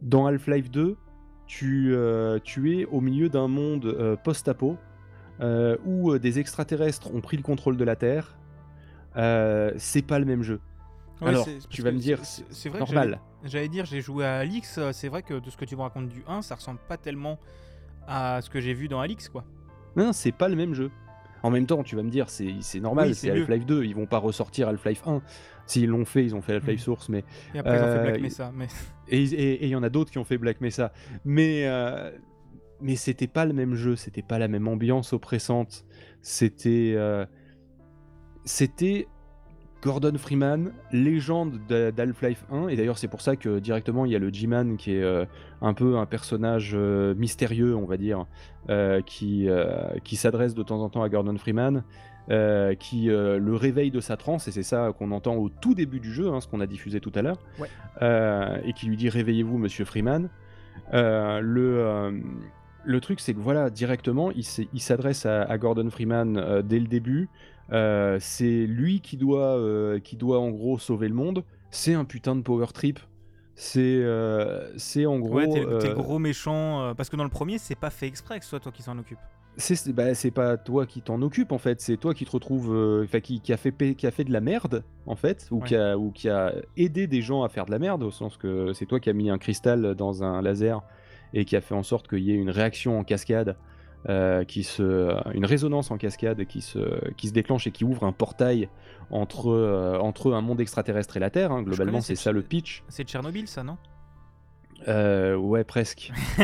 Dans Half-Life 2, tu, euh, tu es au milieu d'un monde euh, post-apo où des extraterrestres ont pris le contrôle de la Terre. Euh, c'est pas le même jeu. Ouais, Alors, tu vas me dire, c'est- vrai normal. j'allais- dire, j'ai joué à Alix, euh, c'est vrai que de ce que tu me racontes du 1, ça ressemble pas tellement à ce que j'ai vu dans Alix, quoi. Non, non, c'est pas le même jeu. En même temps, tu vas me dire, c'est normal, Oui, c'est. Half-Life 2, ils vont pas ressortir Half-Life 1. S'ils l'ont fait, ils ont fait Half-Life Mhm. Source, mais Et après, ils ont fait Euh, Black il- Mesa, mais. et il et- et il y en a d'autres qui ont fait Black Mesa. Mais, euh, mais c'était pas le même jeu, c'était pas la même ambiance oppressante. C'était. euh, c'était Gordon Freeman, légende d'Half-Life 1. Et d'ailleurs, c'est pour ça que directement, il y a le G-Man qui est euh, un peu un personnage euh, mystérieux, on va dire, euh, qui, qui s'adresse de temps en temps à Gordon Freeman. qui le réveille de sa transe, et c'est ça qu'on entend au tout début du jeu, hein, ce qu'on a diffusé tout à l'heure, Ouais. et qui lui dit réveillez-vous, monsieur Freeman. Le, le truc, c'est que voilà, directement, il s'adresse à, à Gordon Freeman euh, dès le début. Euh, c'est lui qui doit, euh, qui doit en gros sauver le monde. C'est un putain de power trip. C'est c'est en gros. Ouais, t'es le- gros méchant. parce que dans le premier, c'est pas fait exprès que ce soit toi qui s'en occupe. c'est bah, pas toi qui t'en occupe en fait, c'est toi qui te retrouves, euh, enfin qui, qui a fait qui a fait de la merde en fait, ou Ouais. qui a ou qui a aidé des gens à faire de la merde au sens que c'est toi qui a mis un cristal dans un laser et qui a fait en sorte qu'il y ait une réaction en cascade, euh, qui se, une résonance en cascade qui se qui se déclenche et qui ouvre un portail entre euh, entre un monde extraterrestre et la Terre. hein. Globalement, c'est ça le pitch. C'est Tchernobyl, ça, non? Euh, ouais, presque. [laughs]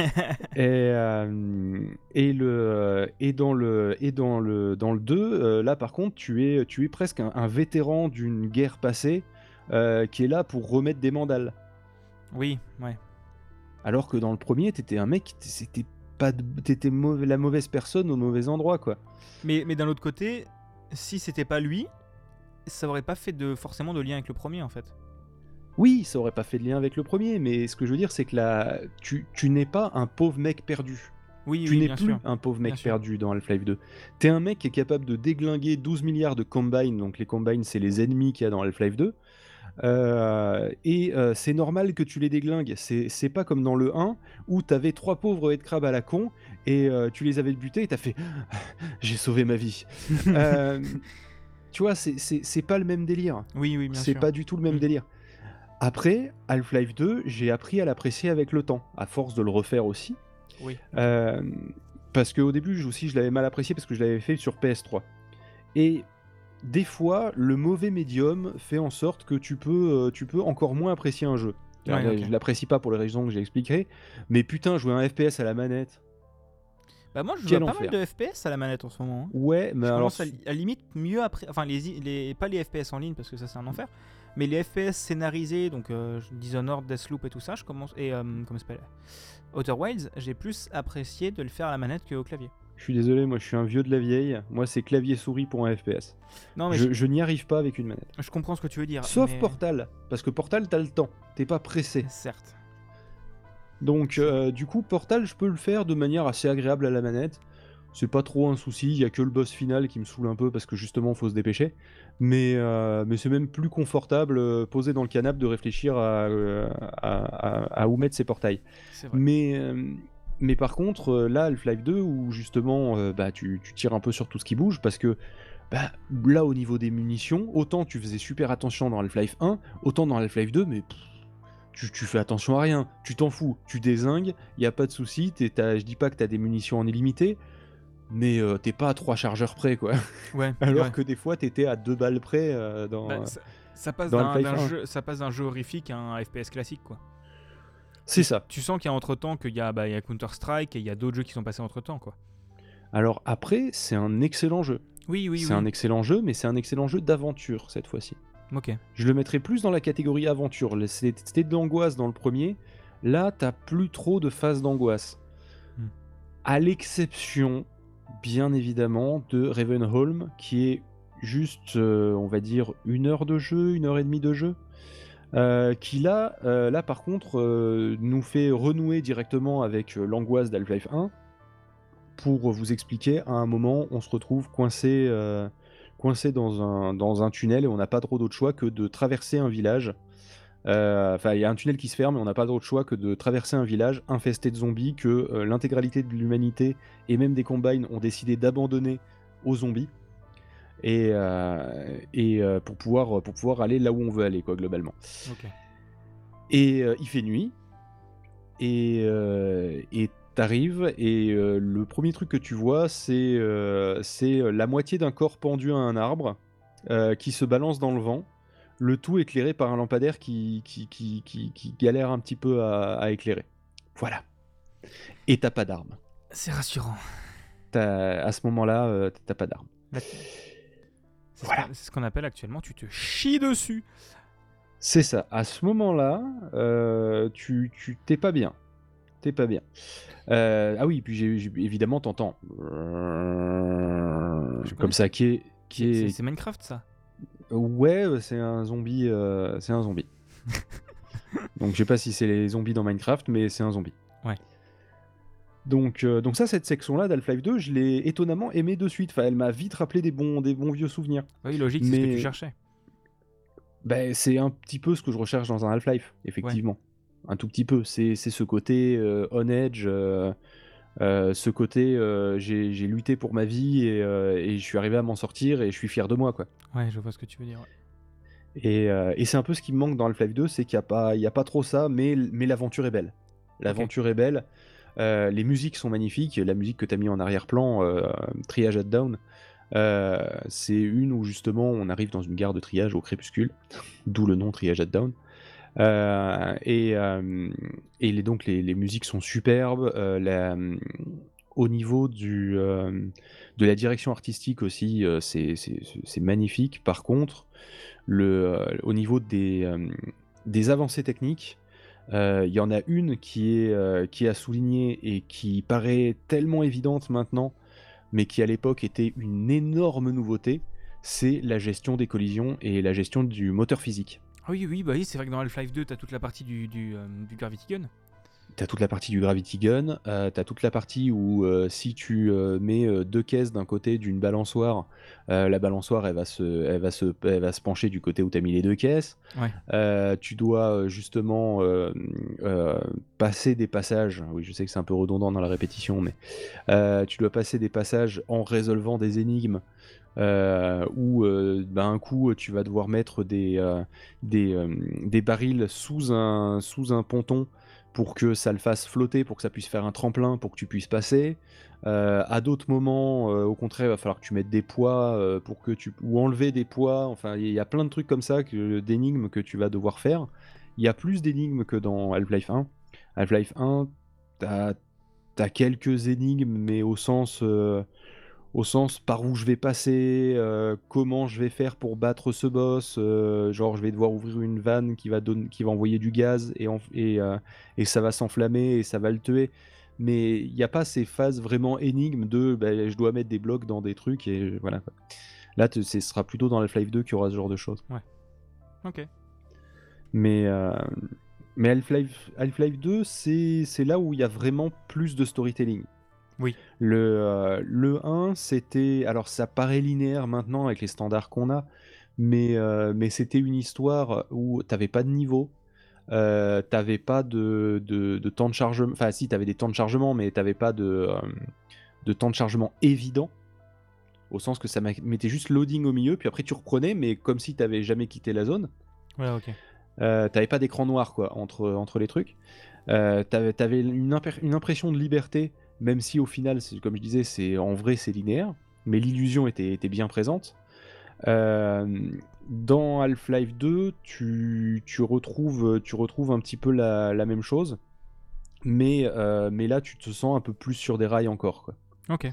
et, euh, et le et dans le et dans le dans le 2 euh, là par contre tu es tu es presque un, un vétéran d'une guerre passée qui est là pour remettre des mandales Oui, ouais. Alors que dans le premier t'étais un mec c'était pas de- t'étais mauvais- la mauvaise personne au mauvais endroit quoi Mais, mais d'un autre côté, si c'était pas lui, ça aurait pas fait de forcément de lien avec le premier, en fait. oui ça aurait pas fait de lien avec le premier mais ce que je veux dire c'est que là tu, tu n'es pas un pauvre mec perdu Oui, tu oui, n'es plus sûr. un pauvre mec Bien sûr. perdu dans Half-Life 2. T'es un mec qui est capable de déglinguer 12 milliards de combines, donc les combines c'est les ennemis qu'il y a dans Half-Life 2. Euh, et euh, c'est normal que tu les déglingues. C'est pas comme dans le 1 où t'avais trois pauvres headcrabs à la con et euh, tu les avais butés et t'as fait [gasps] j'ai sauvé ma vie. [laughs] Tu vois, c'est- pas le même délire. Oui, oui, bien C'est pas du tout le même Mm. délire. Après, Half-Life 2, j'ai appris à l'apprécier avec le temps, à force de le refaire aussi. Oui. Parce qu'au début, aussi, je l'avais mal apprécié parce que je l'avais fait sur PS3. Et des fois, le mauvais médium fait en sorte que tu peux, euh, tu peux encore moins apprécier un jeu. Ouais, Alors. Je l'apprécie pas pour les raisons que j'ai expliquées, mais putain, jouer un FPS à la manette. Bah, moi, je joue pas mal de FPS à la manette en ce moment. hein. Ouais, mais je alors. à, à limite mieux après. Enfin, les, les, pas les FPS en ligne parce que ça c'est un enfer. Mais les FPS scénarisés, donc euh, Dishonored, Deathloop et tout ça, je commence. Et euh, comment ça s'appelle? Outer Wilds, j'ai plus apprécié de le faire à la manette qu'au clavier. Je suis désolé, moi je suis un vieux de la vieille. Moi c'est clavier souris pour un FPS. Non, mais je je, je n'y arrive pas avec une manette. je comprends ce que tu veux dire. Sauf mais- Portal, parce que Portal t'as le temps, t'es pas pressé. Certes. Donc euh, du coup Portal je peux le faire de manière assez agréable à la manette. C'est pas trop un souci, il y a que le boss final qui me saoule un peu parce que justement faut se dépêcher. Mais, euh, mais c'est même plus confortable euh, posé dans le canapé de réfléchir à, à, à- à où mettre ses portails. C'est vrai. Mais, mais par contre, euh, là, Half-Life 2, où justement euh, bah, tu, tu tires un peu sur tout ce qui bouge, parce que bah, là, au niveau des munitions, autant tu faisais super attention dans Half-Life 1, autant dans Half-Life 2, mais pff, tu, tu fais attention à rien, tu t'en fous, tu désingues, il a pas de souci, je dis pas que tu as des munitions en illimité, mais euh, t'es pas à trois chargeurs près, quoi. [laughs] Ouais. Alors ouais. que des fois, t'étais à deux balles près euh, dans... Bah, ça, ça passe d'un Half-Life d'un 1. jeu, ça passe d'un jeu horrifique à un FPS classique, quoi. C'est ça. Tu sens qu'il y a entre temps qu'il y a, bah, il y a Counter Strike et il y a d'autres jeux qui sont passés entre temps, quoi. Alors après, c'est un excellent jeu. Oui, oui, c'est oui. un excellent jeu, mais c'est un excellent jeu d'aventure cette fois-ci. Ok. Je le mettrais plus dans la catégorie aventure. C'était de l'angoisse dans le premier. Là, t'as plus trop de phases d'angoisse. Hmm. À l'exception, bien évidemment, de Ravenholm, qui est juste, euh, on va dire, une heure de jeu, une heure et demie de jeu. Euh, qui là, euh, là par contre, euh, nous fait renouer directement avec l'angoisse d'Half-Life 1. Pour vous expliquer, à un moment, on se retrouve coincé, dans, un, dans un tunnel et on n'a pas trop d'autre choix que de traverser un village. Enfin, il y a un tunnel qui se ferme et on n'a pas d'autre choix que de traverser un village infesté de zombies que l'intégralité de l'humanité et même des combines ont décidé d'abandonner aux zombies. Et, euh, et euh, pour, pouvoir, pour pouvoir aller là où on veut aller, quoi, globalement. Et euh, il fait nuit. Et euh, et t'arrives et euh, le premier truc que tu vois, c'est euh, c'est la moitié d'un corps pendu à un arbre euh, qui se balance dans le vent. Le tout éclairé par un lampadaire qui, qui, qui, qui, qui galère un petit peu à, à éclairer. Voilà. Et t'as pas d'arme. C'est rassurant. À ce moment-là, euh, t'as pas d'arme. C'est Voilà. ce qu'on- appelle actuellement, tu te chies dessus. C'est ça. À ce moment-là, euh, tu tu- t'es pas bien. T'es pas bien. Euh, ah oui, puis j'ai j'ai- évidemment t'entends comme ça qui est qui C'est est c'est Minecraft, ça? ouais c'est un zombie euh, c'est un zombie. [laughs] donc je sais pas si c'est les zombies dans Minecraft, mais c'est un zombie. Donc, euh, donc ça, cette section-là d'Half-Life 2, je l'ai étonnamment aimé de suite. Enfin, elle m'a vite rappelé des bons, des bons vieux souvenirs. Oui, logique, c'est ce que tu cherchais. Ben, c'est un petit peu ce que je recherche dans un Half-Life, effectivement. Un tout petit peu. C'est ce côté euh, on edge, euh, ce côté j'ai lutté pour ma vie et, et je suis arrivé à m'en sortir et je suis fier de moi, quoi. Ouais, je vois ce que tu veux dire. ouais. Et, et c'est un peu ce qui me manque dans Half-Life 2, c'est qu'il n'y a, pas- il y a pas trop ça, mais, mais l'aventure est belle. L'aventure est belle. Euh, les musiques sont magnifiques. La musique que tu as mis en arrière-plan, euh, Triage at Down, euh, c'est une où justement on arrive dans une gare de triage au crépuscule, d'où le nom Triage at Down. Et les, donc les, musiques sont superbes. au niveau du, de la direction artistique aussi, c'est- c'est magnifique. Par contre, le, au niveau des, des avancées techniques, il y en a une qui est, euh, qui est à souligner et qui paraît tellement évidente maintenant, mais qui à l'époque était une énorme nouveauté, c'est la gestion des collisions et la gestion du moteur physique. Oui, oui, bah oui, c'est vrai que dans Half-Life 2, t'as toute la partie du, du, euh, du Gravity Gun. T'as toute la partie du Gravity Gun, euh, t'as toute la partie où euh, si tu euh, mets deux caisses d'un côté d'une balançoire, la balançoire elle va, se, elle, va se, elle va se pencher du côté où t'as mis les deux caisses. Ouais. Tu dois justement passer des passages, oui je sais que c'est un peu redondant dans la répétition, mais tu dois passer des passages en résolvant des énigmes. Euh, où euh, ben, un coup tu vas devoir mettre des, euh, des, des barils sous un, sous un ponton pour que ça le fasse flotter, pour que ça puisse faire un tremplin, pour que tu puisses passer. Euh, à d'autres moments, euh, au contraire, il va falloir que tu mettes des poids euh, pour que tu ou enlever des poids. Enfin, il y a plein de trucs comme ça, d'énigmes que tu vas devoir faire. Il y a plus d'énigmes que dans Half-Life 1. Half-Life 1, t'as as quelques énigmes, mais au sens au sens par où je vais passer, euh, comment je vais faire pour battre ce boss, euh, genre je vais devoir ouvrir une vanne qui va, donner, qui va envoyer du gaz et, en- et, euh, et ça va s'enflammer et ça va le tuer. mais il n'y a pas ces phases vraiment énigmes de bah, je dois mettre des blocs dans des trucs et voilà. Là, ce sera plutôt dans Half-Life 2 qu'il y aura ce genre de choses. Ok. Mais, mais Half-Life Half-Life 2, c'est c'est là où il y a vraiment plus de storytelling. Oui. Le, euh, le 1, c'était. Alors, ça paraît linéaire maintenant avec les standards qu'on a, mais, euh, mais c'était une histoire où t'avais pas de niveau, euh, t'avais pas de, de, de temps de chargement. Enfin, si, t'avais des temps de chargement, mais t'avais pas de, de temps de chargement évident. Au sens que ça mettait juste loading au milieu, puis après tu reprenais, mais comme si t'avais jamais quitté la zone. Ouais, ok. T'avais pas d'écran noir quoi entre, entre les trucs. T'avais une, une impression de liberté, même si au final, comme je disais, c'est en vrai c'est linéaire, mais l'illusion était, était bien présente. Euh, dans Half-Life 2, tu, tu retrouves, tu retrouves un petit peu la, la même chose, mais, euh, mais là tu te sens un peu plus sur des rails encore. Quoi Ok.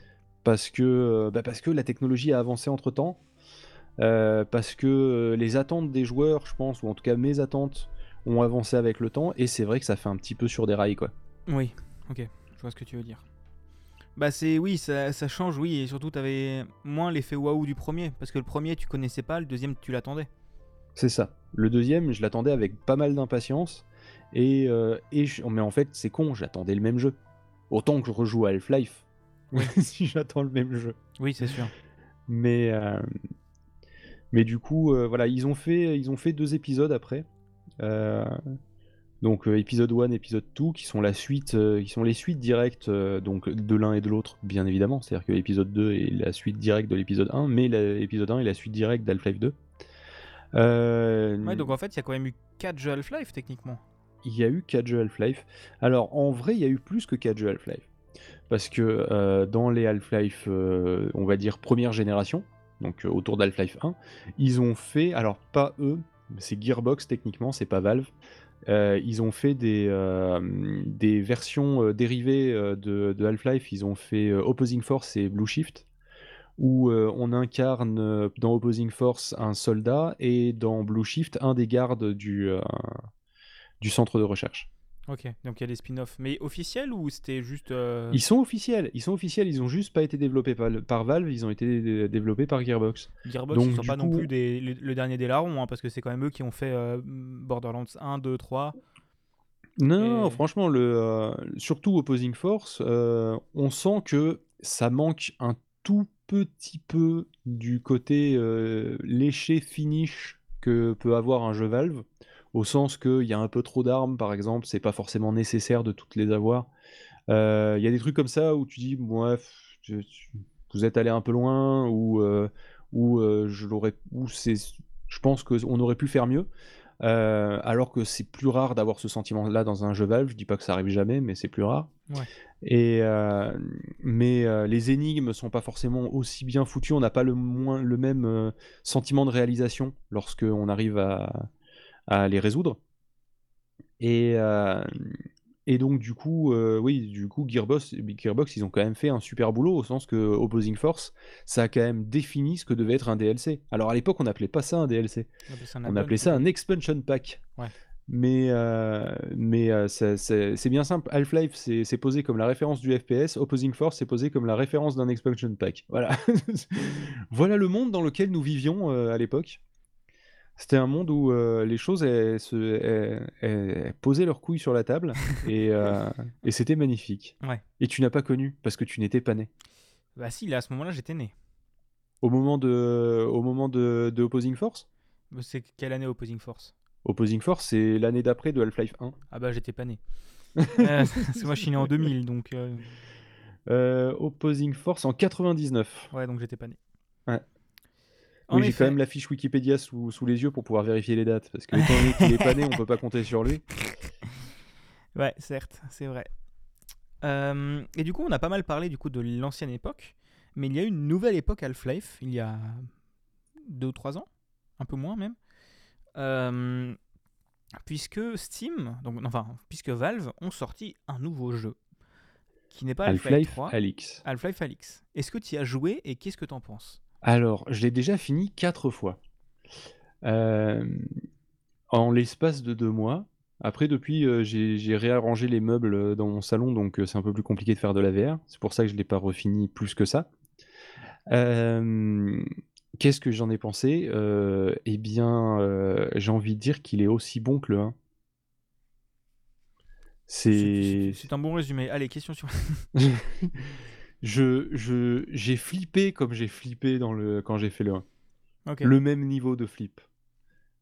parce que, euh, bah, parce que la technologie a avancé entre temps, parce que les attentes des joueurs, je pense, ou en tout cas mes attentes, ont avancé avec le temps, et c'est vrai que ça fait un petit peu sur des rails, quoi. Oui, ok, je vois ce que tu veux dire. Bah c'est oui, ça, ça change, oui, et surtout t'avais moins l'effet waouh du premier, parce que le premier tu connaissais pas, le deuxième tu l'attendais. C'est ça. Le deuxième, je l'attendais avec pas mal d'impatience, et, euh, et je- mais en fait, c'est con, j'attendais le même jeu. Autant que je rejoue à Half-Life, [laughs] si j'attends le même jeu. Oui, c'est sûr. Mais, euh, mais du coup, euh, voilà, ils ont, fait, ils ont fait deux épisodes après. Donc euh, épisode 1, épisode 2, qui sont la suite, euh, qui sont les suites directes euh, donc de l'un et de l'autre, bien évidemment. C'est-à-dire que l'épisode 2 est la suite directe de l'épisode 1, mais l'épisode 1 est la suite directe d'Half-Life 2. Euh, Ouais, donc en fait il y a quand même eu 4 jeux Half-Life techniquement. il y a eu 4 jeux Half-Life. Alors en vrai, il y a eu plus que 4 jeux Half-Life. Parce que dans les Half-Life, on va dire première génération, donc autour d'Half-Life 1, ils ont fait, alors pas eux, c'est Gearbox techniquement, c'est pas Valve. Euh, ils ont fait des, euh, versions euh, dérivées de, Half-Life. Ils ont fait Opposing Force et Blue Shift, où on incarne dans Opposing Force un soldat et dans Blue Shift un des gardes du centre de recherche. Ok, donc il y a des spin-offs. Mais officiels ou c'était juste. euh, Ils sont officiels, ils sont officiels, ils ont juste pas été développés par, par Valve, ils ont été dé- développés par Gearbox. Gearbox, donc, ils sont pas non plus des, le, le dernier des larrons, hein, parce que c'est quand même eux qui ont fait euh, Borderlands 1, 2, 3. Non, franchement, le, euh, surtout Opposing Force, on sent que ça manque un tout petit peu du côté léché finish que peut avoir un jeu Valve, au sens qu'il y a un peu trop d'armes, par exemple, c'est pas forcément nécessaire de toutes les avoir. Euh, Il y a des trucs comme ça où tu dis, tu- vous êtes allé un peu loin, ou, euh, ou euh, je l'aurais, ou c'est, je pense qu'on aurait pu faire mieux. Euh, alors que c'est plus rare d'avoir ce sentiment-là dans un jeu Valve. Je dis pas que ça arrive jamais, mais c'est plus rare. Ouais. Et euh, mais euh, les énigmes sont pas forcément aussi bien foutues. On n'a pas le moins le même sentiment de réalisation lorsque on arrive à, à les résoudre. Et euh, et donc du coup, euh, oui, du coup, Gearbox, Gearbox, ils ont quand même fait un super boulot au sens que Opposing Force, ça a quand même défini ce que devait être un DLC. Alors à l'époque, on n'appelait pas ça un DLC. On appelait ça un On add-on, appelait ça un expansion pack. Ouais. Mais, euh, mais c'est bien simple. Half-Life, c'est c'est posé comme la référence du FPS. Opposing Force, c'est posé comme la référence d'un expansion pack. Voilà. [laughs] voilà le monde dans lequel nous vivions à l'époque. C'était un monde où euh, les choses elles, se- elles- elles posaient leurs couilles sur la table et, [laughs] euh, et c'était magnifique. Ouais. Et tu n'as pas connu parce que tu n'étais pas né? Bah si, là à ce moment-là j'étais né. Au moment de, au moment de, de Opposing Force? Mais C'est quelle année Opposing Force? Opposing Force, c'est l'année d'après de Half-Life 1. Ah bah j'étais pas né. [laughs] Euh, parce que moi je suis né en 2000, donc euh, Euh, Opposing Force en 99. ouais, donc j'étais pas né. Ouais. Oui, j'ai quand même la fiche Wikipédia sous, sous les yeux pour pouvoir vérifier les dates. Parce que [laughs] étant donné qu'il est pas né, on peut pas compter sur lui. [laughs] Ouais, certes, c'est vrai. Euh, et du coup, on a pas mal parlé du coup de l'ancienne époque, mais il y a eu une nouvelle époque Half-Life il y a deux ou trois ans, un peu moins même, Euh, puisque Steam, donc enfin puisque Valve ont sorti un nouveau jeu qui n'est pas Half-Life 3, Alix. Half-Life Alix. Est-ce que tu y as joué et qu'est-ce que tu en penses? Alors, je l'ai déjà fini quatre fois. Euh, en l'espace de deux mois. Après, depuis, euh, j'ai j'ai réarrangé les meubles euh, dans mon salon, donc euh, c'est un peu plus compliqué de faire de la VR. C'est pour ça que je l'ai pas refini plus que ça. Euh, Qu'est-ce que j'en ai pensé? Euh, eh bien, euh, j'ai envie de dire qu'il est aussi bon que le 1. C'est C'est... c'est un bon résumé. Allez, question sur. [laughs] [laughs] Je, je, j'ai flippé comme j'ai flippé dans le, quand j'ai fait le 1. Ok. Le même niveau de flip.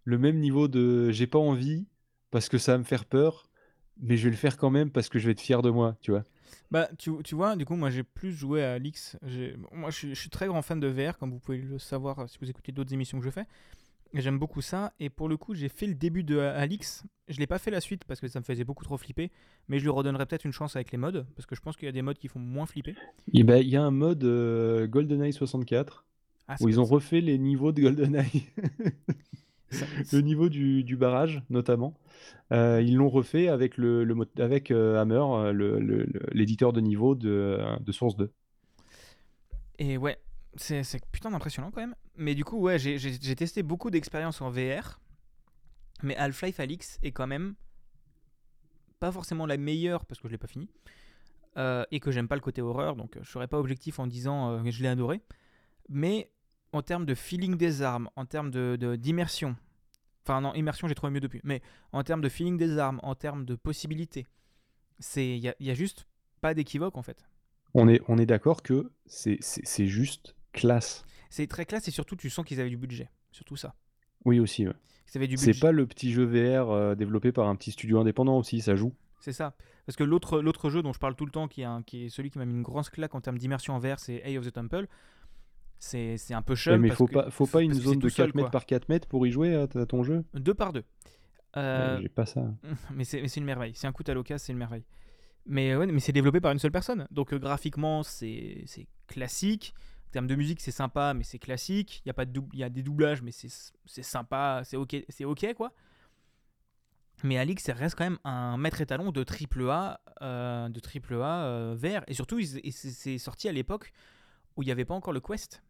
Le même niveau de j'ai pas envie parce que ça va me faire peur, mais je vais le faire quand même parce que je vais être fier de moi, tu vois. Bah, tu, tu vois, du coup, moi j'ai plus joué à Alix. J'ai- Moi je suis, je suis très grand fan de VR, comme vous pouvez le savoir euh, si vous écoutez d'autres émissions que je fais. J'aime beaucoup ça. Et pour le coup, j'ai fait le début de Alix. Je l'ai pas fait la suite parce que ça me faisait beaucoup trop flipper. Mais je lui redonnerai peut-être une chance avec les modes. Parce que je pense qu'il y a des modes qui font moins flipper. Et ben, il y a un mode euh, GoldenEye 64 Ah, où ils ont refait les niveaux de GoldenEye. [laughs] le niveau du, du barrage, notamment. Euh, ils l'ont refait avec, le, le avec euh, Hammer, l'éditeur de niveau de, de Source 2. Et ouais, c'est c'est putain d'impressionnant quand même. Mais du coup, ouais, j'ai- testé beaucoup d'expériences en VR. Mais Half-Life Alix est quand même pas forcément la meilleure parce que je l'ai pas fini. euh, et que j'aime pas le côté horreur. Donc euh, je serais pas objectif en disant euh, que je l'ai adoré. Mais en termes de feeling des armes, en termes de d'immersion. Enfin, non, immersion, j'ai trouvé mieux depuis. Mais en termes de feeling des armes, en termes de possibilités, il y a, juste pas d'équivoque en fait. On est, on est d'accord que c'est juste classe. C'est très classe et surtout tu sens qu'ils avaient du budget. Surtout ça. Oui, aussi. ouais. C'est pas le petit jeu VR euh, développé par un petit studio indépendant aussi, ça joue. C'est ça. Parce que l'autre l'autre jeu dont je parle tout le temps, qui est, un- qui est celui qui m'a mis une grosse claque en termes d'immersion en VR, c'est Eye of the Temple. C'est un peu Ouais, chum. mais parce faut que- pas, faut pas une zone de tout seul, 4 mètres par 4 mètres pour y jouer à, à ton jeu? Deux par deux. Euh, Euh, J'ai pas ça. [laughs] mais c'est une merveille. C'est un coup à l'occasion, c'est une merveille. Mais, ouais, mais c'est développé par une seule personne. Donc euh, graphiquement, c'est c'est classique. Termes de musique, c'est sympa, mais c'est classique. Il y a pas de il y a des doublages, mais c'est sympa, c'est ok, c'est ok quoi. Mais Alix, reste quand même un maître étalon de triple A, euh, de triple A euh, vert. Et surtout, c'est sorti à l'époque où il n'y avait pas encore le Quest.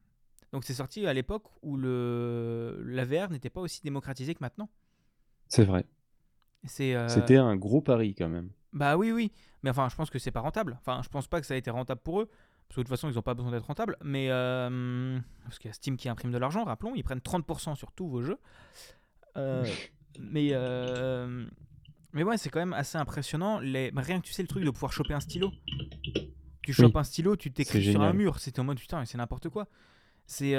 Donc c'est sorti à l'époque où le la VR n'était pas aussi démocratisé que maintenant. C'est vrai. Euh, C'était un gros pari quand même. bah oui, oui. Mais enfin, je pense que c'est pas rentable. Enfin, je pense pas que ça a été rentable pour eux. Parce que de toute façon, ils ont pas besoin d'être rentables. Mais. euh, parce qu'il y a Steam qui imprime de l'argent, rappelons. Ils prennent 30% sur tous vos jeux. Euh, [laughs] mais. euh, mais ouais, c'est quand même assez impressionnant. Les... Rien que tu sais le truc de pouvoir choper un stylo. Tu chopes un stylo, tu t'écris sur un mur. C'était en mode putain, c'est n'importe quoi. C'est.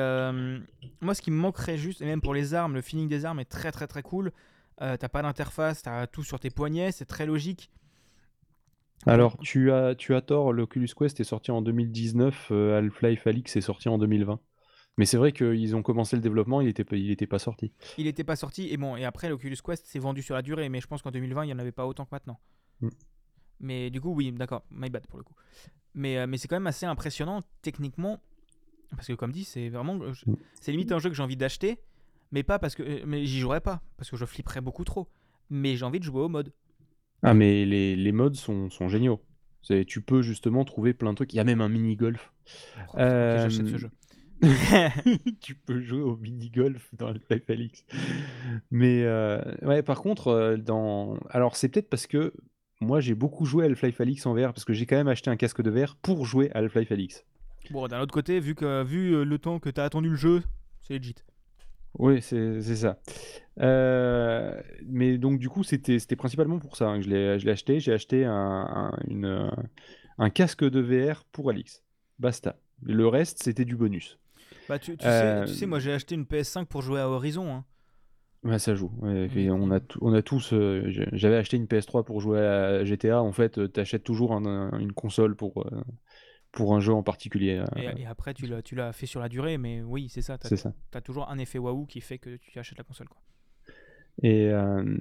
Moi, ce qui me manquerait juste, et même pour les armes, le feeling des armes est très très très cool. T'as pas d'interface, t'as tout sur tes poignets, c'est très logique. Alors, tu as, tu as tort, l'Oculus Quest est sorti en 2019, euh, Half-Life Alix est sorti en 2020. Mais c'est vrai qu'ils ont commencé le développement, il était, pas- il était pas sorti. Il n'était pas sorti et bon et après l'Oculus Quest s'est vendu sur la durée mais je pense qu'en 2020 il n'y en avait pas autant que maintenant. Mm. Mais du coup oui d'accord my bad pour le coup. Mais, euh, mais c'est quand même assez impressionnant techniquement parce que comme dit c'est vraiment Mm. c'est limite un jeu que j'ai envie d'acheter mais pas parce que euh, mais j'y jouerais pas parce que je flipperais beaucoup trop. Mais j'ai envie de jouer au mode. Ah, mais les, les modes sont, sont géniaux. C'est- Tu peux justement trouver plein de trucs. Il y a même un mini-golf. Oh, putain, ok, j'achète ce Euh, jeu. [laughs] tu peux jouer au mini-golf dans Half-Life Alix. Mais euh, ouais, par contre, euh, dans... alors c'est peut-être parce que moi j'ai beaucoup joué à Half-Life Alix en VR parce que j'ai quand même acheté un casque de VR pour jouer à Half-Life Alix. Bon d'un autre côté vu que vu euh, le temps que t'as attendu le jeu c'est legit. Oui, c'est c'est ça. Euh, mais donc du coup, c'était c'était principalement pour ça hein, que je l'ai je l'ai acheté. J'ai acheté un, un- une, euh, un casque de VR pour Alix. Basta. Le reste, c'était du bonus. Bah tu, tu sais, Euh, tu sais moi j'ai acheté une PS5 pour jouer à Horizon. hein. Ouais, ça joue. Ouais, et on a, t- on a tous. J'avais acheté une PS3 pour jouer à GTA. En fait, euh, t'achètes toujours un- un- une console pour, pour un jeu en particulier. euh, Et, et après, tu l'as, tu l'as fait sur la durée, mais oui, c'est ça. Ça. t'as toujours un effet waouh qui fait que tu achètes la console. Quoi. Et, euh,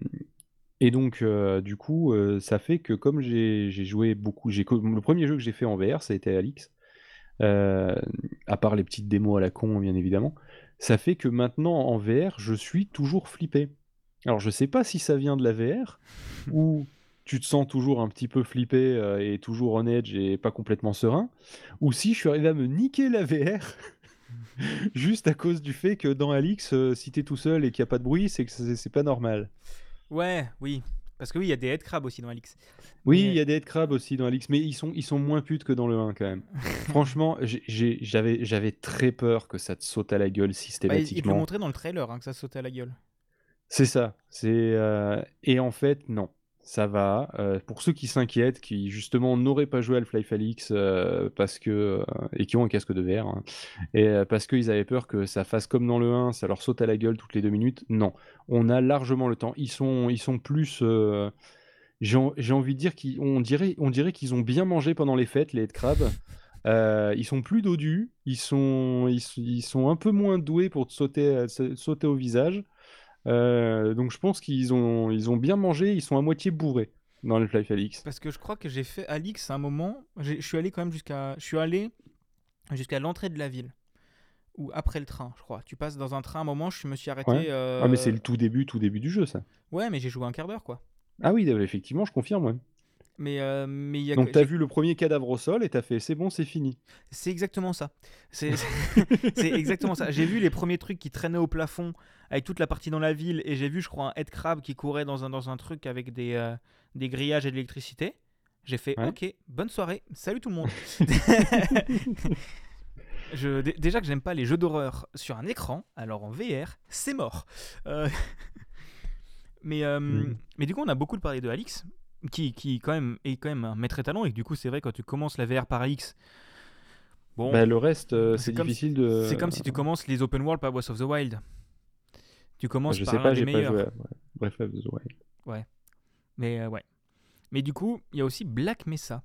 et donc, euh, du coup, euh, ça fait que comme j'ai joué beaucoup, le premier jeu que j'ai fait en VR, ça a été Alix, à part les petites démos à la con, bien évidemment, ça fait que maintenant en VR, je suis toujours flippé. Alors, je sais pas si ça vient de la VR [laughs] ou tu te sens toujours un petit peu flippé euh, et toujours on edge et pas complètement serein, ou si je suis arrivé à me niquer la VR. [laughs] Juste à cause du fait que dans Alix, euh, si t'es tout seul et qu'il n'y a pas de bruit, c'est que c'est pas normal. Ouais, oui. Parce que oui, il y a des headcrabs aussi dans Alix. Oui, Mais- il y a des headcrabs aussi dans Alix, mais ils sont, ils sont moins putes que dans le 1 quand même. [laughs] Franchement, j'avais très peur que ça te saute à la gueule Bah, il- il te le systématiquement. montrait dans le trailer hein, que ça sautait à la gueule. C'est ça. C'est euh, et en fait non, ça va. Euh, pour ceux qui s'inquiètent, qui justement n'auraient pas joué à Half-Life euh, euh, et qui ont un casque de verre hein, et parce qu'ils avaient peur que ça fasse comme dans le 1, ça leur saute à la gueule toutes les deux minutes. Non, on a largement le temps. Ils sont ils sont plus j'ai en- j'ai envie de dire qu'on dirait on dirait qu'ils ont bien mangé pendant les fêtes les. Euh, ils sont plus dodus, ils sont, ils, sont un peu moins doués pour te sauter, sa- sauter au visage. Euh, donc je pense qu'ils ont, ils ont bien mangé, ils sont à moitié bourrés dans le Half-Life Alix. Parce que je crois que j'ai fait Alix à un moment. Je suis allé quand même jusqu'à. Je suis allé jusqu'à l'entrée de la ville. Ou après le train, je crois. Tu passes dans un train à un moment, je me suis arrêté. Ouais. euh, Ah mais c'est le tout début, tout début du jeu ça. Ouais, mais j'ai joué un quart d'heure, quoi. Ah oui, euh, effectivement, je confirme. ouais. Mais euh, mais il y a Donc t'as j'ai- vu le premier cadavre au sol et t'as fait c'est bon, c'est fini. C'est exactement ça. [laughs] [laughs] C'est exactement ça. J'ai vu les premiers trucs qui traînaient au plafond avec toute la partie dans la ville et j'ai vu, je crois, un head crab qui courait dans un, dans un truc avec des, euh, des grillages et de l'électricité. J'ai fait Ouais. OK, bonne soirée, salut tout le monde. [laughs] Je, déjà que j'aime pas les jeux d'horreur sur un écran, alors en VR, c'est mort. Euh, mais, Mm. mais du coup, on a beaucoup parlé de Alix, qui, qui quand même est quand même un maître étalon, et que du coup, c'est vrai, quand tu commences la VR par Alix, bon, Bah, le reste, euh, C'est difficile de. c'est comme si tu commences les open world par Breath of the Wild. Tu commences Je par sais pas, des j'ai pas meilleurs. joué. à- ouais. Bref, ouais, ouais. Mais euh, ouais. Mais du coup, il y a aussi Black Mesa,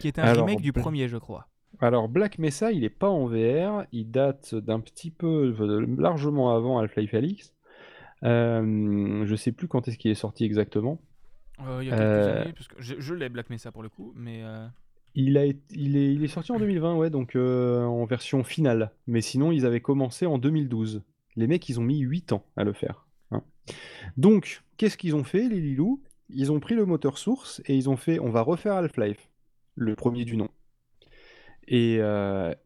qui est un Alors, remake du premier, je crois. Alors Black Mesa, il est pas en VR, il date d'un petit peu, largement avant Half-Life Alix. Euh, je sais plus quand est-ce qu'il est sorti exactement. Euh, il y a quelques Euh, années, parce que je, je l'ai Black Mesa pour le coup, mais euh, Il, a, il, est, il est sorti en [clears throat] 2020, ouais, donc en version finale. Mais sinon, ils avaient commencé en 2012. Les mecs, ils ont mis 8 ans à le faire. hein. Donc, qu'est-ce qu'ils ont fait, les Lilous Ils ont pris le moteur source et ils ont fait on va refaire Half-Life, le premier du nom. Et,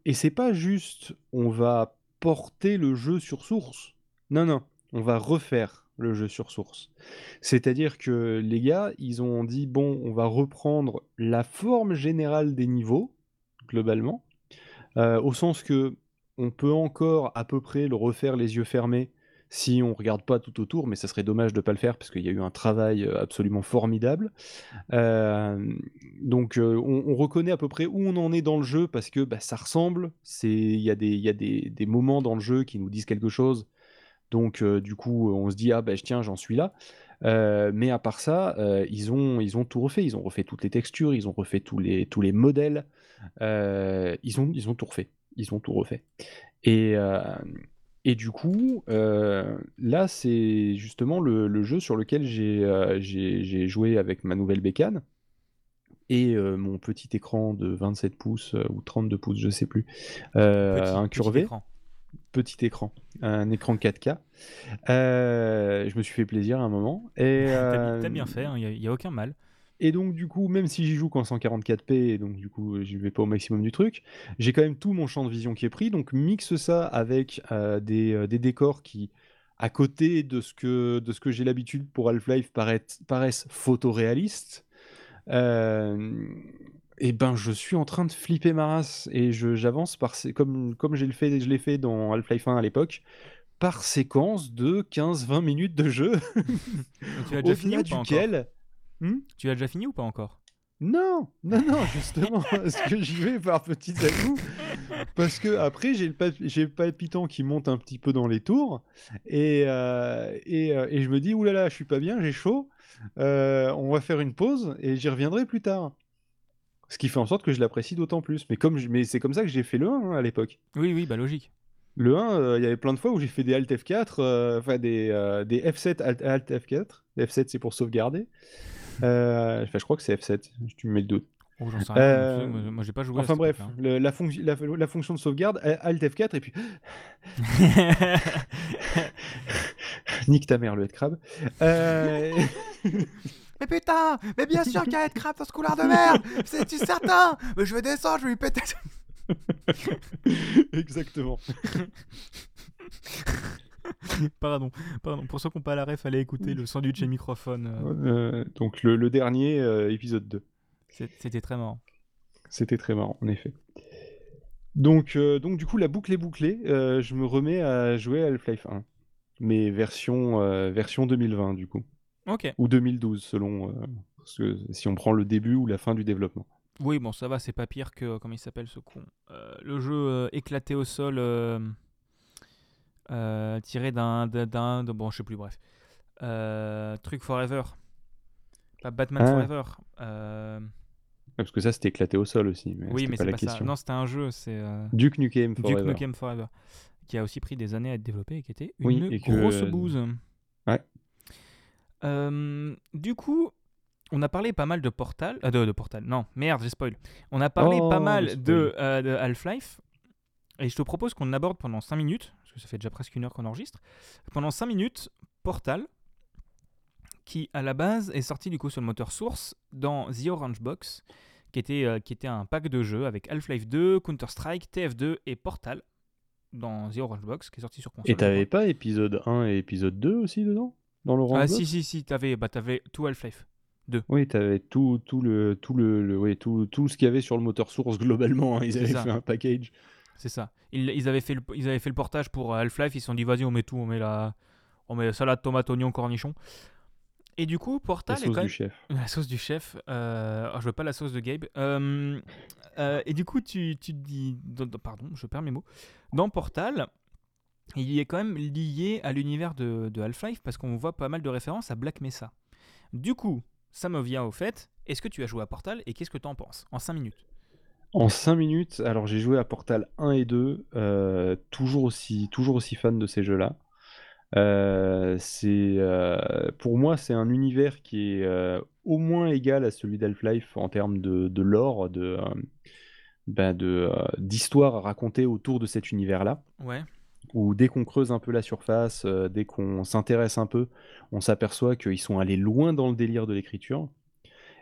et c'est pas juste on va porter le jeu sur source. Non, non, on va refaire le jeu sur source. C'est-à-dire que les gars, ils ont dit bon, on va reprendre la forme générale des niveaux, globalement, euh, au sens que on peut encore à peu près le refaire les yeux fermés si on regarde pas tout autour, mais ça serait dommage de pas le faire parce qu'il y a eu un travail euh, absolument formidable. Euh, donc on, on reconnaît à peu près où on en est dans le jeu parce que bah, ça ressemble. Il y a des des, des moments dans le jeu qui nous disent quelque chose. Donc euh, du coup on se dit ah bah tiens j'en suis là. Euh, mais à part ça, euh, ils ont ils ont tout refait. Ils ont refait toutes les textures, ils ont refait tous les tous les modèles. Euh, ils ont ils ont tout refait. Ils ont tout refait. Et et du coup, là, c'est justement le, le jeu sur lequel j'ai joué avec ma nouvelle bécane et euh, mon petit écran de 27 pouces euh, ou 32 pouces, je sais plus, euh, petit, petit incurvé, écran. Petit écran, un écran 4K. Euh, je me suis fait plaisir à un moment. Et, [laughs] T'as bi- euh, bien fait, il n'y a, aucun mal. et donc, du coup, même si j'y joue qu'en 144p, et donc du coup, je vais pas au maximum du truc, j'ai quand même tout mon champ de vision qui est pris. Donc, mixe ça avec euh, des, des décors qui, à côté de ce que, de ce que j'ai l'habitude pour Half-Life, paraissent, paraissent photoréalistes. Euh, et ben, je suis en train de flipper ma race et j'avance par comme, comme j'ai le fait, je l'ai fait dans Half-Life 1 à l'époque, par séquence de 15-20 minutes de jeu, tu l'as [laughs] déjà fini au-delà ou pas encore? Duquel. Hmm? Tu l'as déjà fini ou pas encore? Non, non, non, justement, [laughs] parce que j'y vais par petits à-coups. Parce que après, j'ai le, le palpitant qui monte un petit peu dans les tours. Et, euh, et, euh, et je me dis, oulala, je suis pas bien, j'ai chaud. euh, on va faire une pause et j'y reviendrai plus tard. Ce qui fait en sorte que je l'apprécie d'autant plus. Mais, comme je- mais c'est comme ça que j'ai fait le 1 hein, à l'époque. Oui, oui, bah logique. Le 1, euh, il y avait plein de fois où j'ai fait des Alt F4, euh, enfin des, euh, des F7 Alt, Alt F4. F7, c'est pour sauvegarder. Je crois que c'est F7, tu me mets le doute. Oh, j'en sais rien, Euh, moi, moi, j'ai pas joué à Enfin cette bref, le- la, fonc- la, la fonction de sauvegarde, Alt F4, et puis [laughs] [laughs] nique ta mère le headcrab. Euh, [laughs] Mais putain Mais bien sûr qu'il y a un crap dans ce couloir de merde C'est-tu certain? Mais je vais descendre, je vais lui péter [laughs] Exactement. pardon, pardon. Pour ceux qui n'ont pas la ref, allez écouter le sandwich et le microphone. euh, Euh, donc le, le dernier, euh, épisode 2. c'est- C'était très marrant. C'était très marrant, en effet. Donc, euh, donc du coup, la boucle est bouclée. euh, je me remets à jouer à Half-Life 1. Mais version, euh, version 2020, du coup. Ok. Ou 2012, selon... euh, parce que si on prend le début ou la fin du développement. Oui, bon, ça va, c'est pas pire que. Comment il s'appelle ce con Euh, Le jeu euh, éclaté au sol, euh, euh, tiré d'un. d'un- Bon, je sais plus, bref. Euh, truc Forever. Pas Batman Ah. Forever. Euh, Parce que ça, c'était éclaté au sol aussi. Mais oui, mais pas c'est la pas ça. question. Non, c'était un jeu, c'est. euh, Duke Nukem Duke Forever. Nukem Forever. Qui a aussi pris des années à être développé et qui était Oui, une et que- grosse bouse. Ouais. Euh, du coup, on a parlé pas mal de Portal. euh, de, de Portal, non, merde, j'ai spoil. On a parlé Oh, pas mal de, euh, de Half-Life. Et je te propose qu'on aborde pendant 5 minutes, parce que ça fait déjà presque une heure qu'on enregistre. Pendant 5 minutes, Portal, qui à la base est sorti du coup sur le moteur source dans The Orange Box, qui était, euh, qui était un pack de jeux avec Half-Life 2, Counter-Strike, TF2 et Portal dans The Orange Box, qui est sorti sur console. Et t'avais pas épisode 1 et épisode 2 aussi dedans? Dans l'Orange Ah si si si, t'avais bah, tout Half-Life. Oui, t'avais tout, tout, le, tout, le, le- oui, tout, tout ce qu'il y avait sur le moteur source globalement. hein. Ils avaient ça. fait un package. C'est ça. Ils, ils avaient fait le, ils avaient fait le portage pour euh, Half-Life, ils se sont dit vas-y on met tout, on met la on met salade, tomate, oignon, cornichon. Et du coup, La Portal est sauce quand du même chef. [laughs] la sauce du chef. Euh... oh, je veux pas la sauce de Gabe. Euh, euh, et du coup, tu, tu te dis. Pardon, je perds mes mots. Dans Portal, il est quand même lié à l'univers de, de Half-Life parce qu'on voit pas mal de références à Black Mesa. Du coup, ça me vient au fait. Est-ce que tu as joué à Portal et qu'est-ce que tu en penses En 5 minutes? En 5 minutes, alors j'ai joué à Portal 1 et 2, euh, toujours, aussi, toujours aussi fan de ces jeux-là. Euh, c'est, euh, pour moi, c'est un univers qui est au moins égal à celui d'Half-Life en termes de, de lore, de, ben de, euh, d'histoire à raconter autour de cet univers-là. Ouais. Où dès qu'on creuse un peu la surface, euh, dès qu'on s'intéresse un peu, on s'aperçoit qu'ils sont allés loin dans le délire de l'écriture.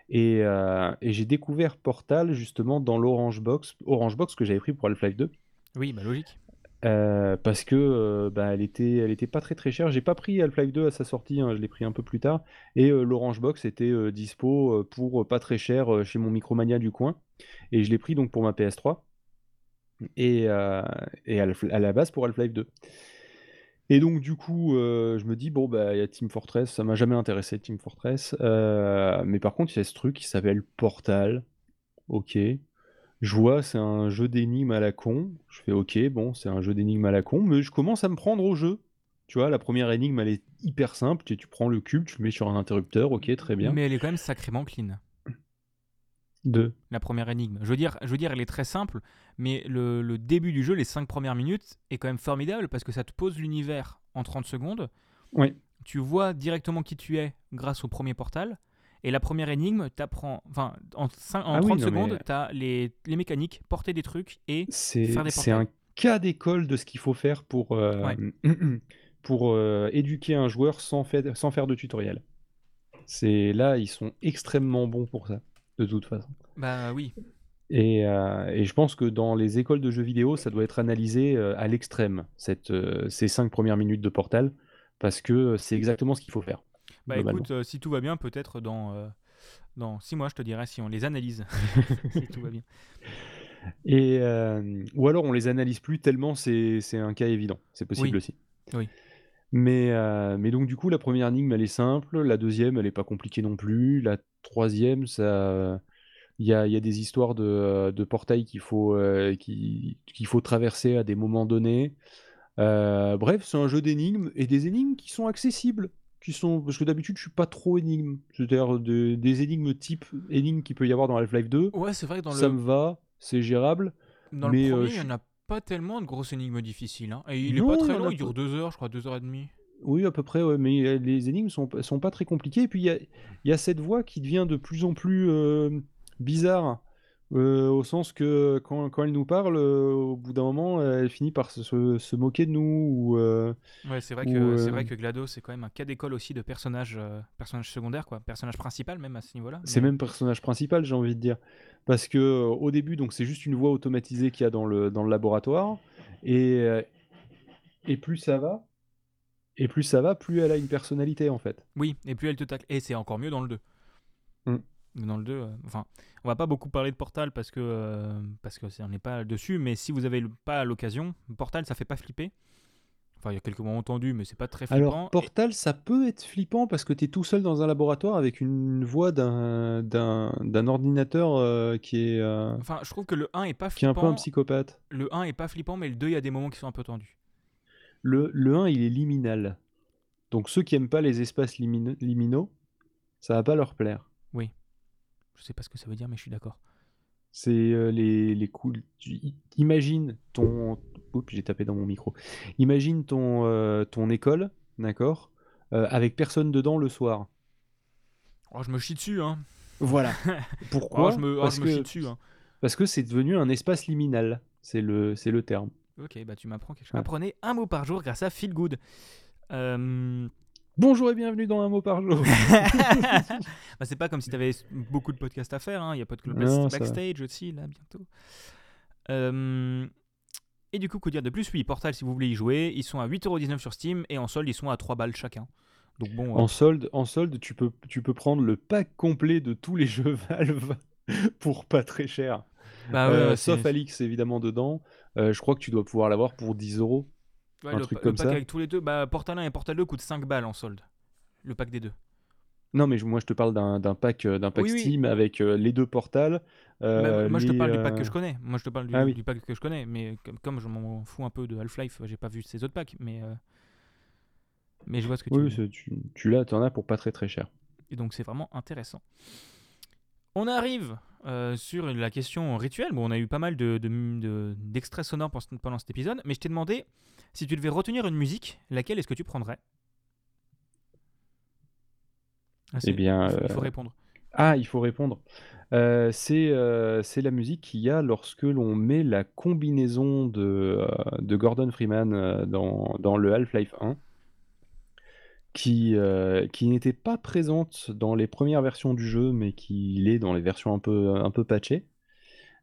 Et, euh, et j'ai découvert Portal justement dans l'Orange Box, Orange Box que j'avais pris pour Half-Life 2, Oui, bah logique. euh, parce que bah, elle était, elle était pas très très chère. J'ai pas pris Half-Life 2 à sa sortie, hein, je l'ai pris un peu plus tard. Et l'Orange Box était dispo pour pas très cher chez mon Micromania du coin. Et je l'ai pris donc pour ma PS3 et, euh, à, la, base pour Half-Life 2. Et donc du coup, euh, je me dis bon bah il y a Team Fortress, ça m'a jamais intéressé Team Fortress, Euh, mais par contre il y a ce truc qui s'appelle Portal. Ok, je vois c'est un jeu d'énigmes à la con. Je fais ok bon c'est un jeu d'énigmes à la con, mais je commence à me prendre au jeu. Tu vois la première énigme elle est hyper simple, tu prends le cube, tu le mets sur un interrupteur, ok très bien. Mais elle est quand même sacrément clean. Deux. la première énigme. Je veux dire, je veux dire elle est très simple, mais le, le début du jeu, les 5 premières minutes, est quand même formidable parce que ça te pose l'univers en 30 secondes. Oui. Tu vois directement qui tu es grâce au premier portal. Et la première énigme, t'apprends. Enfin, en, en Ah oui, 30 non, secondes, mais- t'as les, les mécaniques, porter des trucs et. C'est Faire des c'est un cas d'école de ce qu'il faut faire pour, euh, [clears throat] pour euh, éduquer un joueur sans, fait- sans faire de tutoriel. C'est là, ils sont extrêmement bons pour ça, de toute façon. Bah oui. Et, euh, et je pense que dans les écoles de jeux vidéo, ça doit être analysé euh, à l'extrême, cette, euh, ces cinq premières minutes de Portal, parce que c'est exactement ce qu'il faut faire. Bah écoute, si tout va bien, peut-être dans. dans 6 mois, je te dirai si on les analyse. [laughs] si tout va bien. Et, ou alors on les analyse plus tellement c'est c'est un cas évident, c'est possible Oui. aussi. Oui. Mais, euh, mais donc du coup la première énigme elle est simple, la deuxième elle est pas compliquée non plus, la troisième ça il y a, il y a des histoires de, de portails qu'il faut, euh, qui- qu'il faut traverser à des moments donnés. Euh, bref, c'est un jeu d'énigmes et des énigmes qui sont accessibles. Qui sont... Parce que d'habitude, je suis pas trop énigme. C'est-à-dire de- des énigmes type énigmes qu'il peut y avoir dans Half-Life 2. Ouais, c'est vrai que dans ça le, me va, c'est gérable. dans mais, le premier, je il n'y en a pas tellement de grosses énigmes difficiles. hein. Et il est pas très long, il dure peu. 2 heures, je crois, 2 heures et demie. Oui, à peu près, ouais, mais les énigmes sont, sont pas très compliquées. Et puis il y a, il y a cette voix qui devient de plus en plus euh, bizarre, euh, au sens que quand, quand elle nous parle, euh, au bout d'un moment, elle finit par se, se- se moquer de nous. Ou, euh, Ouais, c'est vrai, que, c'est euh, vrai que GLaDOS, c'est quand même un cas d'école aussi de personnage, euh, personnage secondaire, quoi. Personnage principal, même à ce niveau-là. c'est mais- même personnage principal, j'ai envie de dire. Parce que euh, au début, donc c'est juste une voix automatisée qu'il y a dans le, dans le laboratoire. Et, euh, et plus ça va, Et plus ça va, plus elle a une personnalité en fait. Oui, et plus elle te tacle. Et c'est encore mieux dans le 2. Mm. Dans le 2, euh, enfin, on va pas beaucoup parler de Portal parce que euh, parce que on n'est pas dessus, mais si vous avez le- pas l'occasion, Portal ça fait pas flipper. Enfin, il y a quelques moments tendus, mais c'est pas très flippant. Alors, Et- Portal, ça peut être flippant parce que tu es tout seul dans un laboratoire avec une voix d'un d'un d'un ordinateur euh, qui, est, Enfin, je trouve que le 1 est pas qui est un peu flippant. un psychopathe. Le 1 est pas flippant, mais le 2, il y a des moments qui sont un peu tendus. Le, le 1, il est liminal. Donc ceux qui aiment pas les espaces liminaux, ça va pas leur plaire. Je sais pas ce que ça veut dire, mais je suis d'accord. C'est euh, les, les i- Imagine ton. Oups, j'ai tapé dans mon micro. Imagine ton, euh, ton école, d'accord euh, Avec personne dedans le soir. Oh, je me chie dessus, hein. Voilà. [laughs] Pourquoi Oh, je me, oh, Parce je me chie que dessus, hein. parce que c'est devenu un espace liminal. C'est le, c'est le terme. Ok, bah tu m'apprends quelque chose. Ouais. Apprenez un mot par jour grâce à Feel Good. Euh, Bonjour et bienvenue dans un mot par jour. [laughs] [laughs] bah, c'est pas comme si tu avais beaucoup de podcasts à faire. hein. Il y a pas de club Non, ça va. backstage aussi, là, bientôt. Euh, Et du coup, que dire de plus? Oui, Portal, si vous voulez y jouer, ils sont à 8,19€ sur Steam et en solde, ils sont à 3 balles chacun. Donc bon, euh, En solde, en solde tu, peux, tu peux prendre le pack complet de tous les [laughs] jeux Valve pour pas très cher. bah ouais, Euh, sauf Alix évidemment dedans. Euh, je crois que tu dois pouvoir l'avoir pour 10 euros. Ouais, un le, truc comme le pack ça. avec tous les deux, bah, Portal 1 et Portal 2 coûtent 5 balles en solde. Le pack des deux. Non, mais je- moi je te parle d'un pack, euh, d'un pack Oui, oui. Steam avec euh, les deux portals. Bah, euh, moi, je te parle du pack que je connais. Moi, je te parle du, Ah oui. du pack que je connais. Mais comme, comme je m'en fous un peu de Half-Life, j'ai pas vu ces autres packs. Mais, mais je vois ce que tu veux Oui, tu, tu l'as, t'en as pour pas très très cher. Et donc c'est vraiment intéressant. On arrive sur la question rituelle. Bon, on a eu pas mal de, de- de- d'extraits sonores pendant, pendant cet épisode, mais je t'ai demandé si tu devais retenir une musique, laquelle est-ce que tu prendrais? Ah, c'est- bien, il faut, euh, répondre. Ah, il faut répondre. Euh, c'est euh, c'est la musique qu'il y a lorsque l'on met la combinaison de, euh, de Gordon Freeman dans, dans le Half-Life 1, qui, euh, qui n'était pas présente dans les premières versions du jeu, mais qui l'est dans les versions un peu, un peu patchées.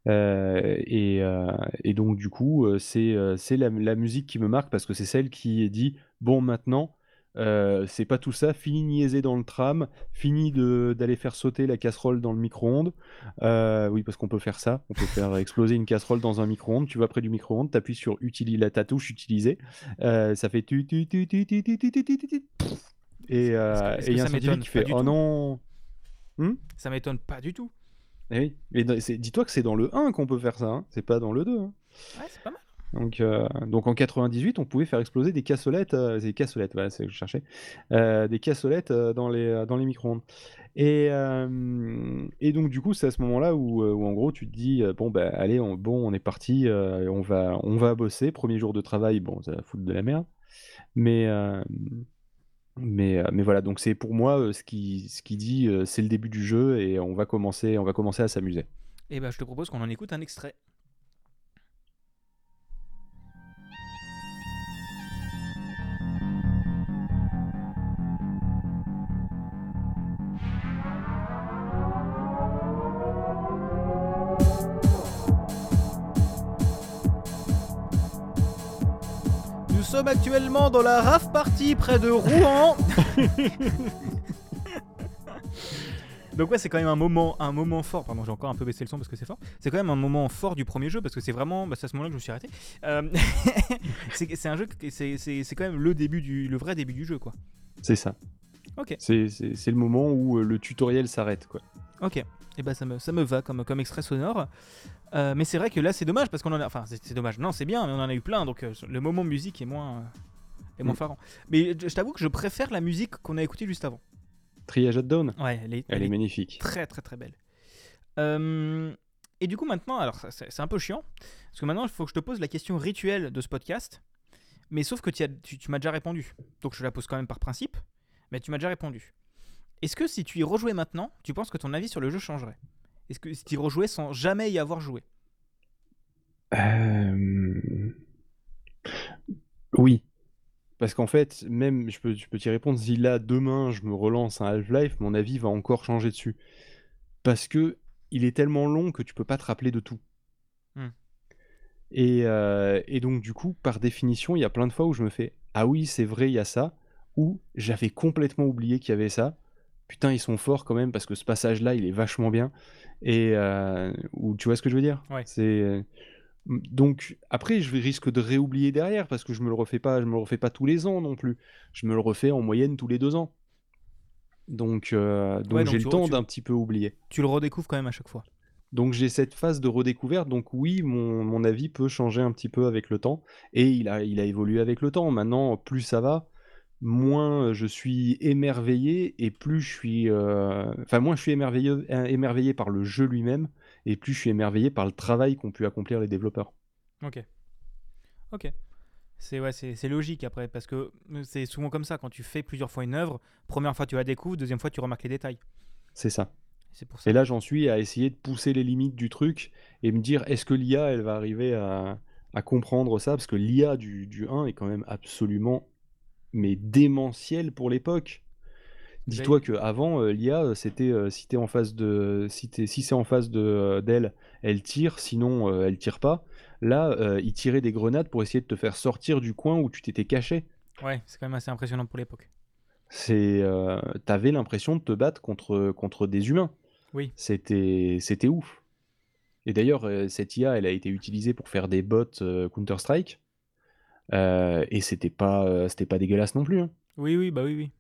Euh, et, euh, et donc du coup, euh, c'est euh, la, la musique qui me marque parce que c'est celle qui dit, bon maintenant, euh, c'est pas tout ça, fini niaiser dans le tram, fini d'aller faire sauter la casserole dans le micro-ondes. Euh, oui, parce qu'on peut faire ça, on peut faire exploser une casserole dans un micro-ondes, tu vas près du micro-ondes, t'appuies sur utili la ta touche utiliser, euh, ça fait tu tu tu tu tu tu tu tu tu tu tu. et euh, il y a un scientifique qui fait oh non Ça m'étonne pas du tout. Eh oui. Dis-toi que c'est dans le 1 qu'on peut faire ça, hein. c'est pas dans le 2. hein. Ouais, c'est pas mal. Donc, euh, donc en 98, on pouvait faire exploser des cassolettes, euh, des cassolettes, voilà, c'est ce que je cherchais, euh, des cassolettes dans les, dans les micro-ondes. Et, et donc du coup, c'est à ce moment-là où, où en gros tu te dis bon bah allez, on, bon on est parti, on va, on va bosser. Premier jour de travail, bon ça va foutre de la merde, mais mais, euh, mais voilà. Donc c'est pour moi euh, ce qui, ce qui dit euh, c'est le début du jeu et on va commencer, on va commencer à s'amuser. Et ben, je te propose qu'on en écoute un extrait. Sommes actuellement dans la RAF party près de Rouen. [laughs] Donc ouais, c'est quand même un moment, un moment fort. Pardon, j'ai encore un peu baissé le son parce que c'est fort. C'est quand même un moment fort du premier jeu parce que c'est vraiment, bah, c'est à ce moment-là que je me suis arrêté. Euh, [laughs] c'est un jeu, c'est c'est- c'est quand même le début du, le vrai début du jeu, quoi. C'est ça. Ok. C'est c'est- c'est le moment où euh, le tutoriel s'arrête quoi. Ok. Et bah ça me, ça me va comme, comme extrait sonore. Euh, mais c'est vrai que là c'est dommage parce qu'on en a, enfin c'est c'est dommage. Non, c'est bien, mais on en a eu plein, donc euh, le moment musique est moins, euh, est moins Mm. farant. Mais je je t'avoue que je préfère la musique qu'on a écoutée juste avant. Triage at Dawn, Ouais, elle est, elle est magnifique. très très très belle. Euh, et du coup maintenant, alors c'est un peu chiant, parce que maintenant il faut que je te pose la question rituelle de ce podcast, mais sauf que tu, as- tu, tu m'as déjà répondu, donc je la pose quand même par principe, mais tu m'as déjà répondu. Est-ce que si tu y rejouais maintenant, tu penses que ton avis sur le jeu changerait? Est-ce que si tu y rejouais sans jamais y avoir joué? Euh, Oui. Parce qu'en fait, même, je peux, je peux t'y répondre, si là, demain, je me relance un Half-Life, mon avis va encore changer dessus. Parce que il est tellement long que tu peux pas te rappeler de tout. Hmm. Et, euh, et donc, du coup, par définition, il y a plein de fois où je me fais Ah oui, c'est vrai, il y a ça. où j'avais complètement oublié qu'il y avait ça. Putain, ils sont forts quand même parce que ce passage-là, il est vachement bien. Et euh, où, tu vois ce que je veux dire? Ouais. C'est euh, donc après, je risque de réoublier derrière parce que je me le refais pas, je me le refais pas tous les ans non plus. Je me le refais en moyenne tous les deux ans. Donc, euh, donc Ouais, donc j'ai le temps tu- d'un petit peu oublier. Tu le redécouvres quand même à chaque fois. Donc j'ai cette phase de redécouverte, donc oui, mon, mon avis peut changer un petit peu avec le temps, et il a, il a évolué avec le temps. Maintenant, plus ça va, moins je suis émerveillé, et plus je suis... euh, Enfin, moins je suis émerveillé, euh, émerveillé par le jeu lui-même, et plus je suis émerveillé par le travail qu'ont pu accomplir les développeurs. Ok. Ok. C'est ouais, c'est logique après, parce que c'est souvent comme ça, quand tu fais plusieurs fois une œuvre, première fois tu la découvres, deuxième fois tu remarques les détails. C'est ça. C'est pour ça. Et là, j'en suis à essayer de pousser les limites du truc, et me dire, est-ce que l'IA, elle va arriver à, à comprendre ça? Parce que l'IA du, du 1 est quand même absolument mais démentiel pour l'époque. Dis-toi que avant l'IA, euh, c'était euh, si t'es en face de si c'est en face de euh, d'elle, elle tire, sinon euh, elle tire pas. Là, euh, il tirait des grenades pour essayer de te faire sortir du coin où tu t'étais caché. Ouais, c'est quand même assez impressionnant pour l'époque. C'est, euh, t'avais l'impression de te battre contre contre des humains. Oui. C'était c'était ouf. Et d'ailleurs, euh, cette IA, elle a été utilisée pour faire des bots euh, Counter Strike. Euh, et c'était pas euh, c'était pas dégueulasse non plus. hein. Oui, oui, bah oui, oui.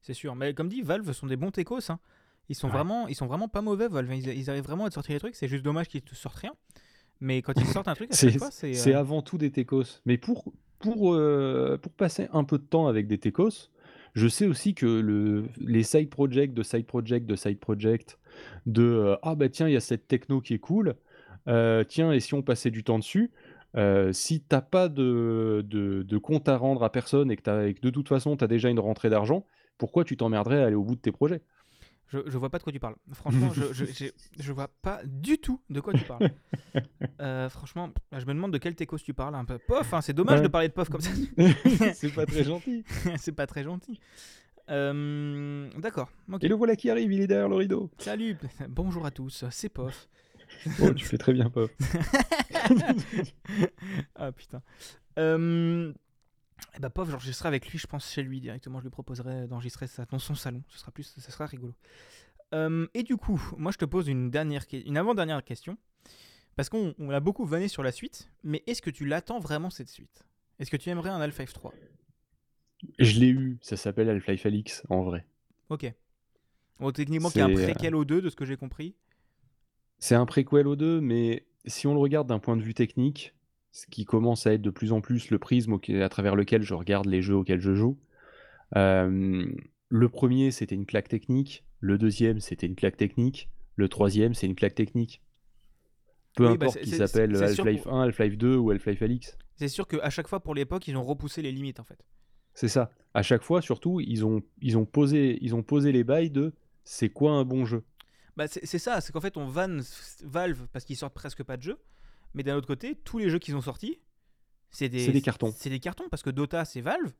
C'est sûr. Mais comme dit, Valve sont des bons techos. Hein. Ils sont Ouais. vraiment, ils sont vraiment pas mauvais. Valve, ils, ils arrivent vraiment à te sortir les trucs. C'est juste dommage qu'ils te sortent rien. Mais quand ils sortent un truc, à [laughs] chaque C'est fois, c'est. c'est euh, avant tout des techos. Mais pour, pour, euh, pour passer un peu de temps avec des techos, je sais aussi que le, les side projects de side project de side project, de euh, ah bah tiens, il y a cette techno qui est cool, euh, tiens, et si on passait du temps dessus, euh, si t'as pas de, de, de compte à rendre à personne et que, et que de toute façon tu as déjà une rentrée d'argent, pourquoi tu t'emmerderais à aller au bout de tes projets? Je, je vois pas de quoi tu parles. Franchement, je, je, [laughs] je vois pas du tout de quoi tu parles. Euh, franchement, je me demande de quel techos tu parles. Un peu. Pof, hein, c'est dommage Ouais. de parler de pof comme ça. [laughs] C'est pas très gentil. [laughs] c'est pas très gentil. Euh, D'accord. Et le voilà qui arrive, il est derrière le rideau. Salut. Bonjour à tous. C'est pof. [laughs] Oh, tu fais très bien, Pop. [laughs] ah putain. Euh... eh bah, Pof, j'enregistrerai avec lui, je pense, chez lui directement. Je lui proposerai d'enregistrer ça dans son salon. Ce sera plus, ça sera rigolo. Euh, et du coup, moi, je te pose une dernière, une avant-dernière question, parce qu'on on a beaucoup vanné sur la suite. Mais est-ce que tu l'attends vraiment cette suite? Est-ce que tu aimerais un Half-Life 3 Je l'ai eu, ça s'appelle Half-Life Alix en vrai. Ok. Bon, techniquement, il y a un C'est, euh, préquel aux deux, de ce que j'ai compris. C'est un préquel aux deux, mais si on le regarde d'un point de vue technique, ce qui commence à être de plus en plus le prisme à travers lequel je regarde les jeux auxquels je joue, euh, le premier c'était une claque technique, le deuxième c'était une claque technique, le troisième c'est une claque technique. Peu Oui, bah, importe c'est- qu'il s'appelle Half-Life pour- 1, Half-Life 2 ou Half-Life Alix. C'est sûr qu'à chaque fois, pour l'époque, ils ont repoussé les limites, en fait. C'est ça. À chaque fois, surtout, ils ont, ils ont, posé, ils ont posé les bails de c'est quoi un bon jeu? Bah, c'est ça, c'est qu'en fait on vanne Valve parce qu'ils sortent presque pas de jeux, mais d'un autre côté, tous les jeux qu'ils ont sortis, c'est des, cartons. C'est des cartons parce que Dota c'est Valve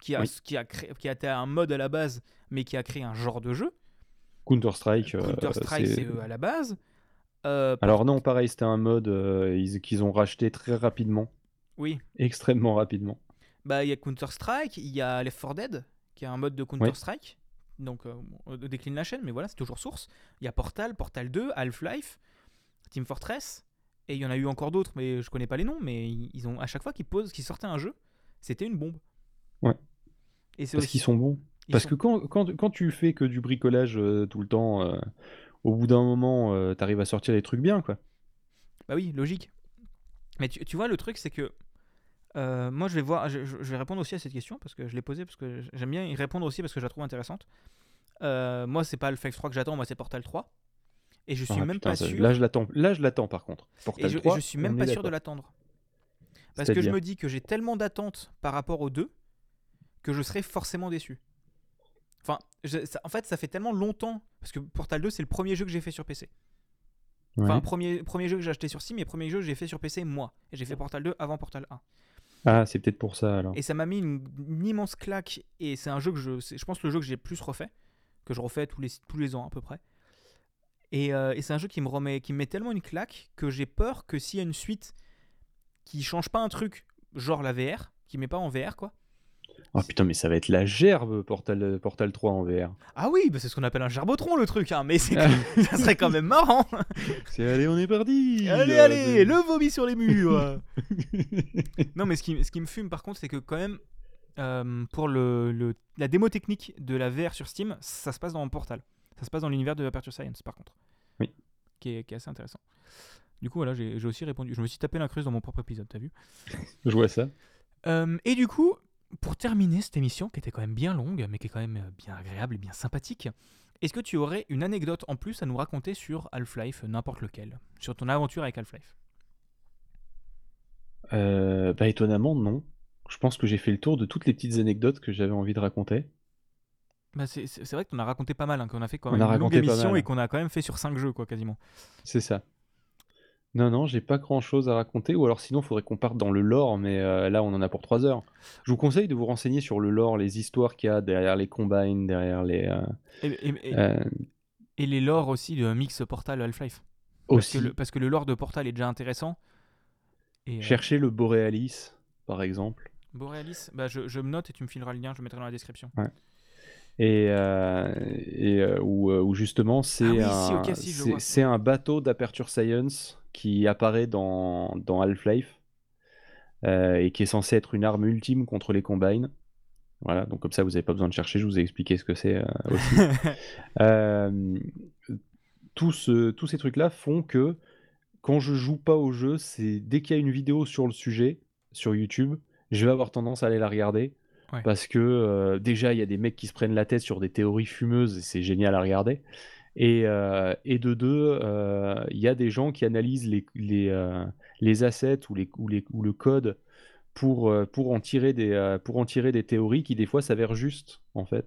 qui a, Oui. qui, a créé, qui a été un mode à la base, mais qui a créé un genre de jeu. Counter-Strike. euh, Counter-Strike c'est- c'est eux à la base. Euh, Alors non, pareil, c'était un mode euh, ils- qu'ils ont racheté très rapidement, oui, extrêmement rapidement. bah il y a Counter-Strike, il y a Left 4 Dead qui est un mode de Counter-Strike. Donc euh, on décline la chaîne, mais voilà, c'est toujours source. Il y a Portal, Portal 2, Half-Life, Team Fortress, et il y en a eu encore d'autres, mais je connais pas les noms. Mais ils ont à chaque fois qu'ils posent, qu'ils sortaient un jeu, c'était une bombe. Ouais. Et Parce aussi- qu'ils sont bons. ils Parce sont- que quand, quand, quand tu fais que du bricolage euh, tout le temps, euh, au bout d'un moment, euh, t'arrives à sortir des trucs bien, quoi. Bah oui, logique. Mais tu, tu vois, le truc, c'est que euh, moi, je vais voir, je, vais répondre aussi à cette question parce que je l'ai posée parce que j'aime bien y répondre aussi parce que je la trouve intéressante. Euh, moi, c'est pas le FX 3 que j'attends, moi, c'est Portal 3. Et je suis Ah, même putain, pas sûr. Là, je l'attends. Là, je l'attends par contre. Et je, et 3, je suis même pas sûr de l'attendre. Parce que je me dis que j'ai tellement d'attentes par rapport aux deux que je serai forcément déçu. Enfin, je- ça- en fait, ça fait tellement longtemps. Parce que Portal 2, c'est le premier jeu que j'ai fait sur PC. Enfin, premier, premier jeu que j'ai acheté sur Steam, mais premier jeu que j'ai fait sur PC moi. Et j'ai fait Portal 2 avant Portal 1. Ah, c'est peut-être pour ça alors. Et ça m'a mis une, immense claque. Et c'est un jeu que je. Je pense le jeu que j'ai plus refait. Que je refais tous les, tous les ans à peu près. Et, euh, et c'est un jeu qui me, remet, qui me met tellement une claque que j'ai peur que s'il y a une suite qui change pas un truc, genre la VR, qui met pas en VR quoi, Oh putain, mais ça va être la gerbe Portal, Portal 3 en VR. Ah oui, bah c'est ce qu'on appelle un gerbotron le truc, hein, mais c'est [laughs] ça serait quand même marrant. C'est allez, on est parti allez, Euh, allez, de- le vomi sur les murs. [laughs] non, mais ce qui, ce qui me fume par contre, c'est que quand même, euh, pour le, le- la démo technique de la VR sur Steam, ça se passe dans Portal. Ça se passe dans l'univers de Aperture Science, par contre. Oui. Qui est, qui est assez intéressant. Du coup, voilà, j'ai aussi répondu. Je me suis tapé l'incruste dans mon propre épisode, t'as vu [laughs] Je vois ça. Euh, Et du coup, pour terminer cette émission, qui était quand même bien longue, mais qui est quand même euh, bien agréable et bien sympathique, est-ce que tu aurais une anecdote en plus à nous raconter sur Half-Life, n'importe lequel? Sur ton aventure avec Half-Life? Euh, bah étonnamment, non. Je pense que j'ai fait le tour de toutes les petites anecdotes que j'avais envie de raconter. Bah, c'est vrai qu'on a raconté pas mal, hein, qu'on a fait quand On même a une longue émission mal. et qu'on a quand même fait sur 5 jeux, quoi, quasiment. C'est ça. Non, non, j'ai pas grand chose à raconter. Ou alors sinon, il faudrait qu'on parte dans le lore, mais euh, là, on en a pour 3 heures. Je vous conseille de vous renseigner sur le lore, les histoires qu'il y a derrière les combines, derrière les. euh, Et, et- et- euh, et les lores aussi de Mix Portal Half-Life. Parce aussi, que, le, parce que le lore de Portal est déjà intéressant. Et, euh, chercher le Borealis, par exemple. Borealis, bah, je, je me note et tu me fileras le lien, je le mettrai dans la description. Et, euh, et euh, où, euh, où justement, c'est Ah oui, un, si, ok, si, je c'est- vois. c'est un bateau d'Aperture Science qui apparaît dans, dans Half-Life euh, et qui est censé être une arme ultime contre les combines. Voilà, donc comme ça, vous n'avez pas besoin de chercher, je vous ai expliqué ce que c'est euh, aussi. [laughs] Euh, tout ce- tous ces trucs-là font que quand je joue pas au jeu, c'est dès qu'il y a une vidéo sur le sujet sur YouTube, je vais avoir tendance à aller la regarder Ouais. parce que euh, déjà il y a des mecs qui se prennent la tête sur des théories fumeuses et c'est génial à regarder. Et, euh, et de deux, euh, il y a des gens qui analysent les, les, euh, les assets ou, les, ou, les, ou le code pour, euh, pour, en tirer des, euh, pour en tirer des théories qui des fois s'avèrent justes en fait.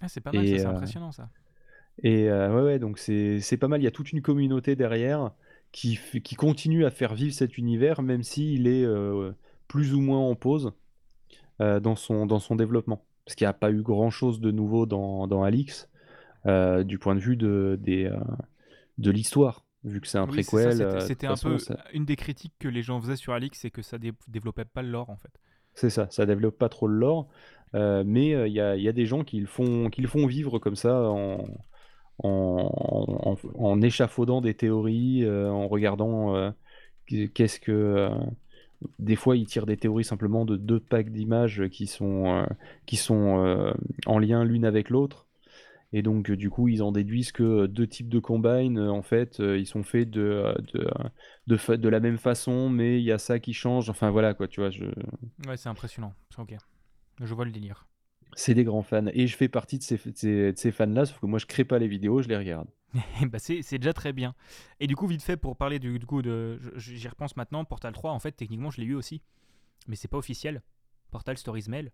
Ah, c'est pas mal, c'est euh, impressionnant ça. Et euh, ouais, ouais, donc c'est pas mal. Il y a toute une communauté derrière qui, qui continue à faire vivre cet univers, même s'il est euh, plus ou moins en pause euh, dans son, dans son développement. Parce qu'il n'y a pas eu grand-chose de nouveau dans, dans Alix, euh, du point de vue de, des, euh, de l'histoire, vu que c'est un Oui, préquel. c'était- euh, un peu ça- une des critiques que les gens faisaient sur Alix, c'est que ça dé- développait pas le lore en fait. C'est ça, ça développe pas trop le lore, mais il y a, il y a des gens qui le font, qui le font vivre comme ça en, en, en- en échafaudant des théories, en regardant qu'est-ce que. des fois, ils tirent des théories simplement de deux packs d'images qui sont, euh, qui sont euh, en lien l'une avec l'autre. Et donc, euh, du coup, ils en déduisent que deux types de combines, euh, en fait, euh, ils sont faits de, euh, de, euh, de, fa- de la même façon, mais il y a ça qui change. Enfin, voilà, quoi, tu vois, je... Ouais, c'est impressionnant. C'est ok. Je vois le délire. C'est des grands fans. Et je fais partie de ces, de ces, fans-là, sauf que moi, je crée pas les vidéos, je les regarde. [laughs] Bah, c'est déjà très bien. Et du coup, vite fait, pour parler du, du coup de. J'y repense maintenant, Portal 3, en fait, techniquement, je l'ai eu aussi. Mais c'est pas officiel. Portal Stories Mail,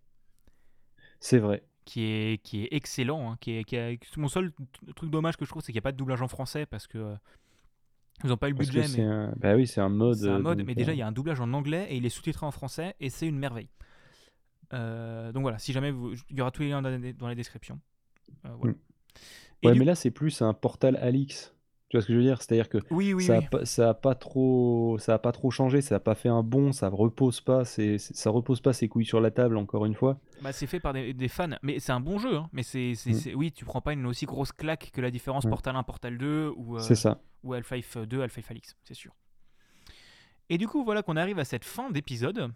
C'est vrai. Qui est, qui est excellent. hein, qui est, qui est- Mon seul truc dommage que je trouve, c'est qu'il n'y a pas de doublage en français parce que. euh, Ils n'ont pas eu le budget, mais. un... Bah oui, c'est un mode. C'est un mode, donc, mais déjà euh, il y a un doublage en anglais et il est sous-titré en français et c'est une merveille. Euh, donc voilà, si jamais vous, il y aura tous les liens dans la, dans la description. Euh, voilà. Mm. Ouais, mais là, c'est plus un portal Alix. Tu vois ce que je veux dire? C'est-à-dire que Oui, oui, ça, oui. a pas, ça a pas trop, ça a pas trop changé, ça a pas fait un bond, ça repose pas, c'est, ça repose pas ses couilles sur la table, encore une fois. Bah, c'est fait par des, des fans, mais c'est un bon jeu. hein. Mais c'est, c'est- Mm. c'est- oui, tu prends pas une aussi grosse claque que la différence Mm. Portal 1, Portal 2 ou, euh, C'est ça. ou Half-Life 2, Half-Life Alix, c'est sûr. Et du coup, voilà qu'on arrive à cette fin d'épisode.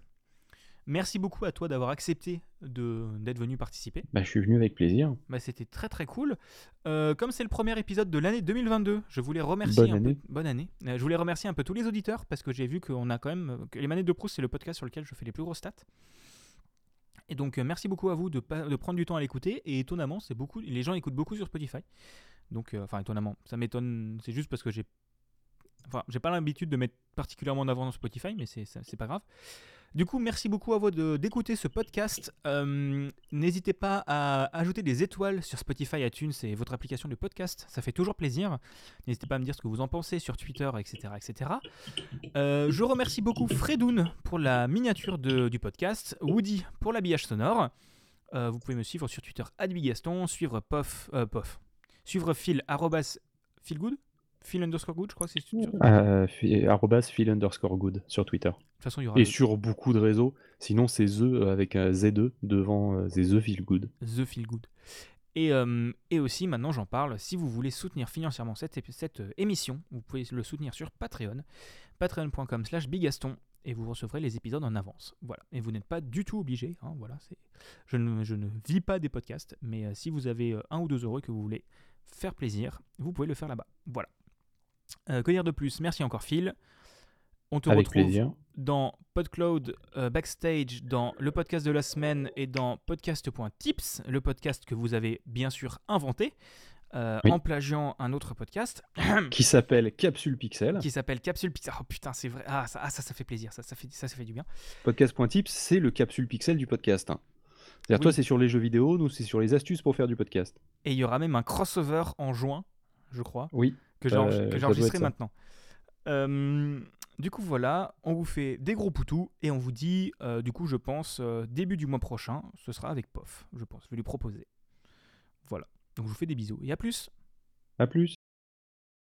Merci beaucoup à toi d'avoir accepté d'être venu participer. Bah, je suis venu avec plaisir. Bah, c'était très très cool. Euh, comme c'est le premier épisode de l'année 2022, je voulais remercier Bonne un année. peu, bonne année. Euh, je voulais remercier un peu tous les auditeurs parce que j'ai vu qu'on a quand même que les manettes de Proust c'est le podcast sur lequel je fais les plus grosses stats. Et donc euh, merci beaucoup à vous de, prendre du temps à l'écouter et étonnamment c'est beaucoup les gens écoutent beaucoup sur Spotify. Donc enfin étonnamment, ça m'étonne, c'est juste parce que j'ai enfin j'ai pas l'habitude de mettre particulièrement en avant dans Spotify mais c'est pas grave. Du coup, merci beaucoup à vous d'écouter ce podcast. Euh, N'hésitez pas à ajouter des étoiles sur Spotify, iTunes et votre application de podcast. Ça fait toujours plaisir. N'hésitez pas à me dire ce que vous en pensez sur Twitter, etc. etc. Euh, je remercie beaucoup Fredoun pour la miniature du podcast, Woody pour l'habillage sonore. Euh, vous pouvez me suivre sur Twitter, Gaston, suivre Pof, Pof, suivre Phil, arrobas, Philgood Phil underscore good, je crois que c'est arrobas Phil underscore good sur Twitter. Façon, il y aura Et le- sur beaucoup de réseaux. Sinon, c'est The avec un Z2 devant, euh, c'est The Feel Good. The Feel Good. Et, euh, et aussi, maintenant j'en parle, si vous voulez soutenir financièrement cette, cette euh, émission, vous pouvez le soutenir sur Patreon, patreon.com slash bigaston, et vous recevrez les épisodes en avance. Voilà. Et vous n'êtes pas du tout obligé, hein, voilà. Je, ne, je ne vis pas des podcasts, mais euh, si vous avez euh, un ou deux euros et que vous voulez faire plaisir, vous pouvez le faire là-bas. Voilà. Euh, que dire de plus? Merci encore Phil. On te Avec retrouve plaisir. dans PodCloud euh, Backstage, dans le podcast de la semaine et dans podcast.tips, le podcast que vous avez bien sûr inventé euh, Oui. en plagiant un autre podcast [clears throat] Qui s'appelle Capsule Pixel. qui s'appelle Capsule Pizza. Oh putain, c'est vrai. Ah ça, ah, ça, ça fait plaisir. Ça, ça, fait, ça, ça fait du bien. Podcast.tips, c'est le Capsule Pixel du podcast. C'est-à-dire, Oui. toi, c'est sur les jeux vidéo, nous, c'est sur les astuces pour faire du podcast. Et il y aura même un crossover en juin, je crois, Oui. que j'ai Euh, enregistré- maintenant. Euh, du coup, voilà, on vous fait des gros poutous et on vous dit, euh, du coup, je pense, euh, début du mois prochain, ce sera avec POF, je pense. Je vais lui proposer. Voilà. Donc, je vous fais des bisous et à plus. À plus.